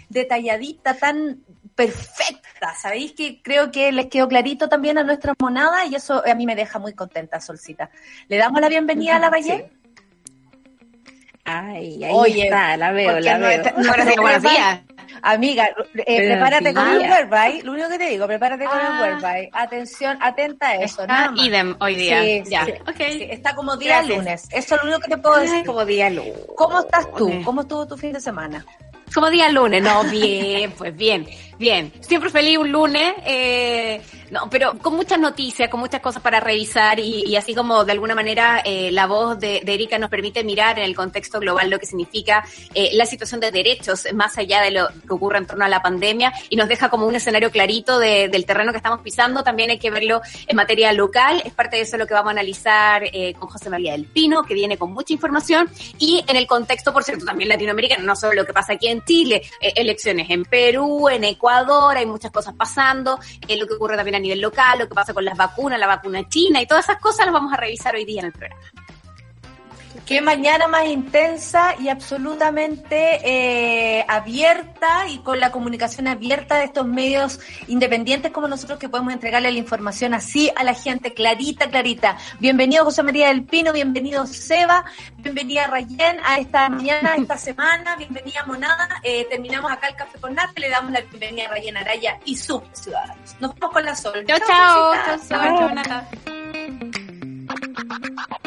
[SPEAKER 1] detalladita, tan perfecta, ¿sabéis? Que creo que les quedó clarito también a nuestra monada y eso a mí me deja muy contenta, Solcita. ¿Le damos la bienvenida a la Rayen?
[SPEAKER 3] Ay, ahí está, la veo, la veo. [laughs]
[SPEAKER 1] buenos días. Amiga, eh, prepárate con el whereby. Lo único que te digo, prepárate con el ah. whereby. Atención, atenta a eso.
[SPEAKER 7] Está idem hoy día. Sí,
[SPEAKER 1] ya. Sí, okay. está como día lunes. Eso es lo único que te puedo decir.
[SPEAKER 3] Como día lunes.
[SPEAKER 1] ¿Cómo estás tú? ¿Cómo estuvo tu fin de semana?
[SPEAKER 7] Como día lunes, no, bien, pues bien, bien. Siempre feliz un lunes, eh, no, pero con muchas noticias, con muchas cosas para revisar y, así como de alguna manera eh, la voz de, Erika nos permite mirar en el contexto global lo que significa eh, la situación de derechos más allá de lo que ocurre en torno a la pandemia y nos deja como un escenario clarito del terreno que estamos pisando. También hay que verlo en materia local. Es parte de eso lo que vamos a analizar eh, con José María del Pino, que viene con mucha información y en el contexto, por cierto, también latinoamericano, no solo lo que pasa aquí en Chile, elecciones en Perú, en Ecuador, hay muchas cosas pasando, lo que ocurre también a nivel local, lo que pasa con las vacunas, la vacuna china y todas esas cosas las vamos a revisar hoy día en el programa.
[SPEAKER 1] Qué mañana más intensa y absolutamente eh, abierta y con la comunicación abierta de estos medios independientes como nosotros que podemos entregarle la información así a la gente, clarita, clarita. Bienvenido José María del Pino, bienvenido Seba, bienvenida Rayen a esta mañana, a esta semana, bienvenida Monada. Eh, terminamos acá el café con Nate, le damos la bienvenida a Rayen Araya y sus ciudadanos. Nos vemos con la sol.
[SPEAKER 7] Chao, chao, chao, chao, chao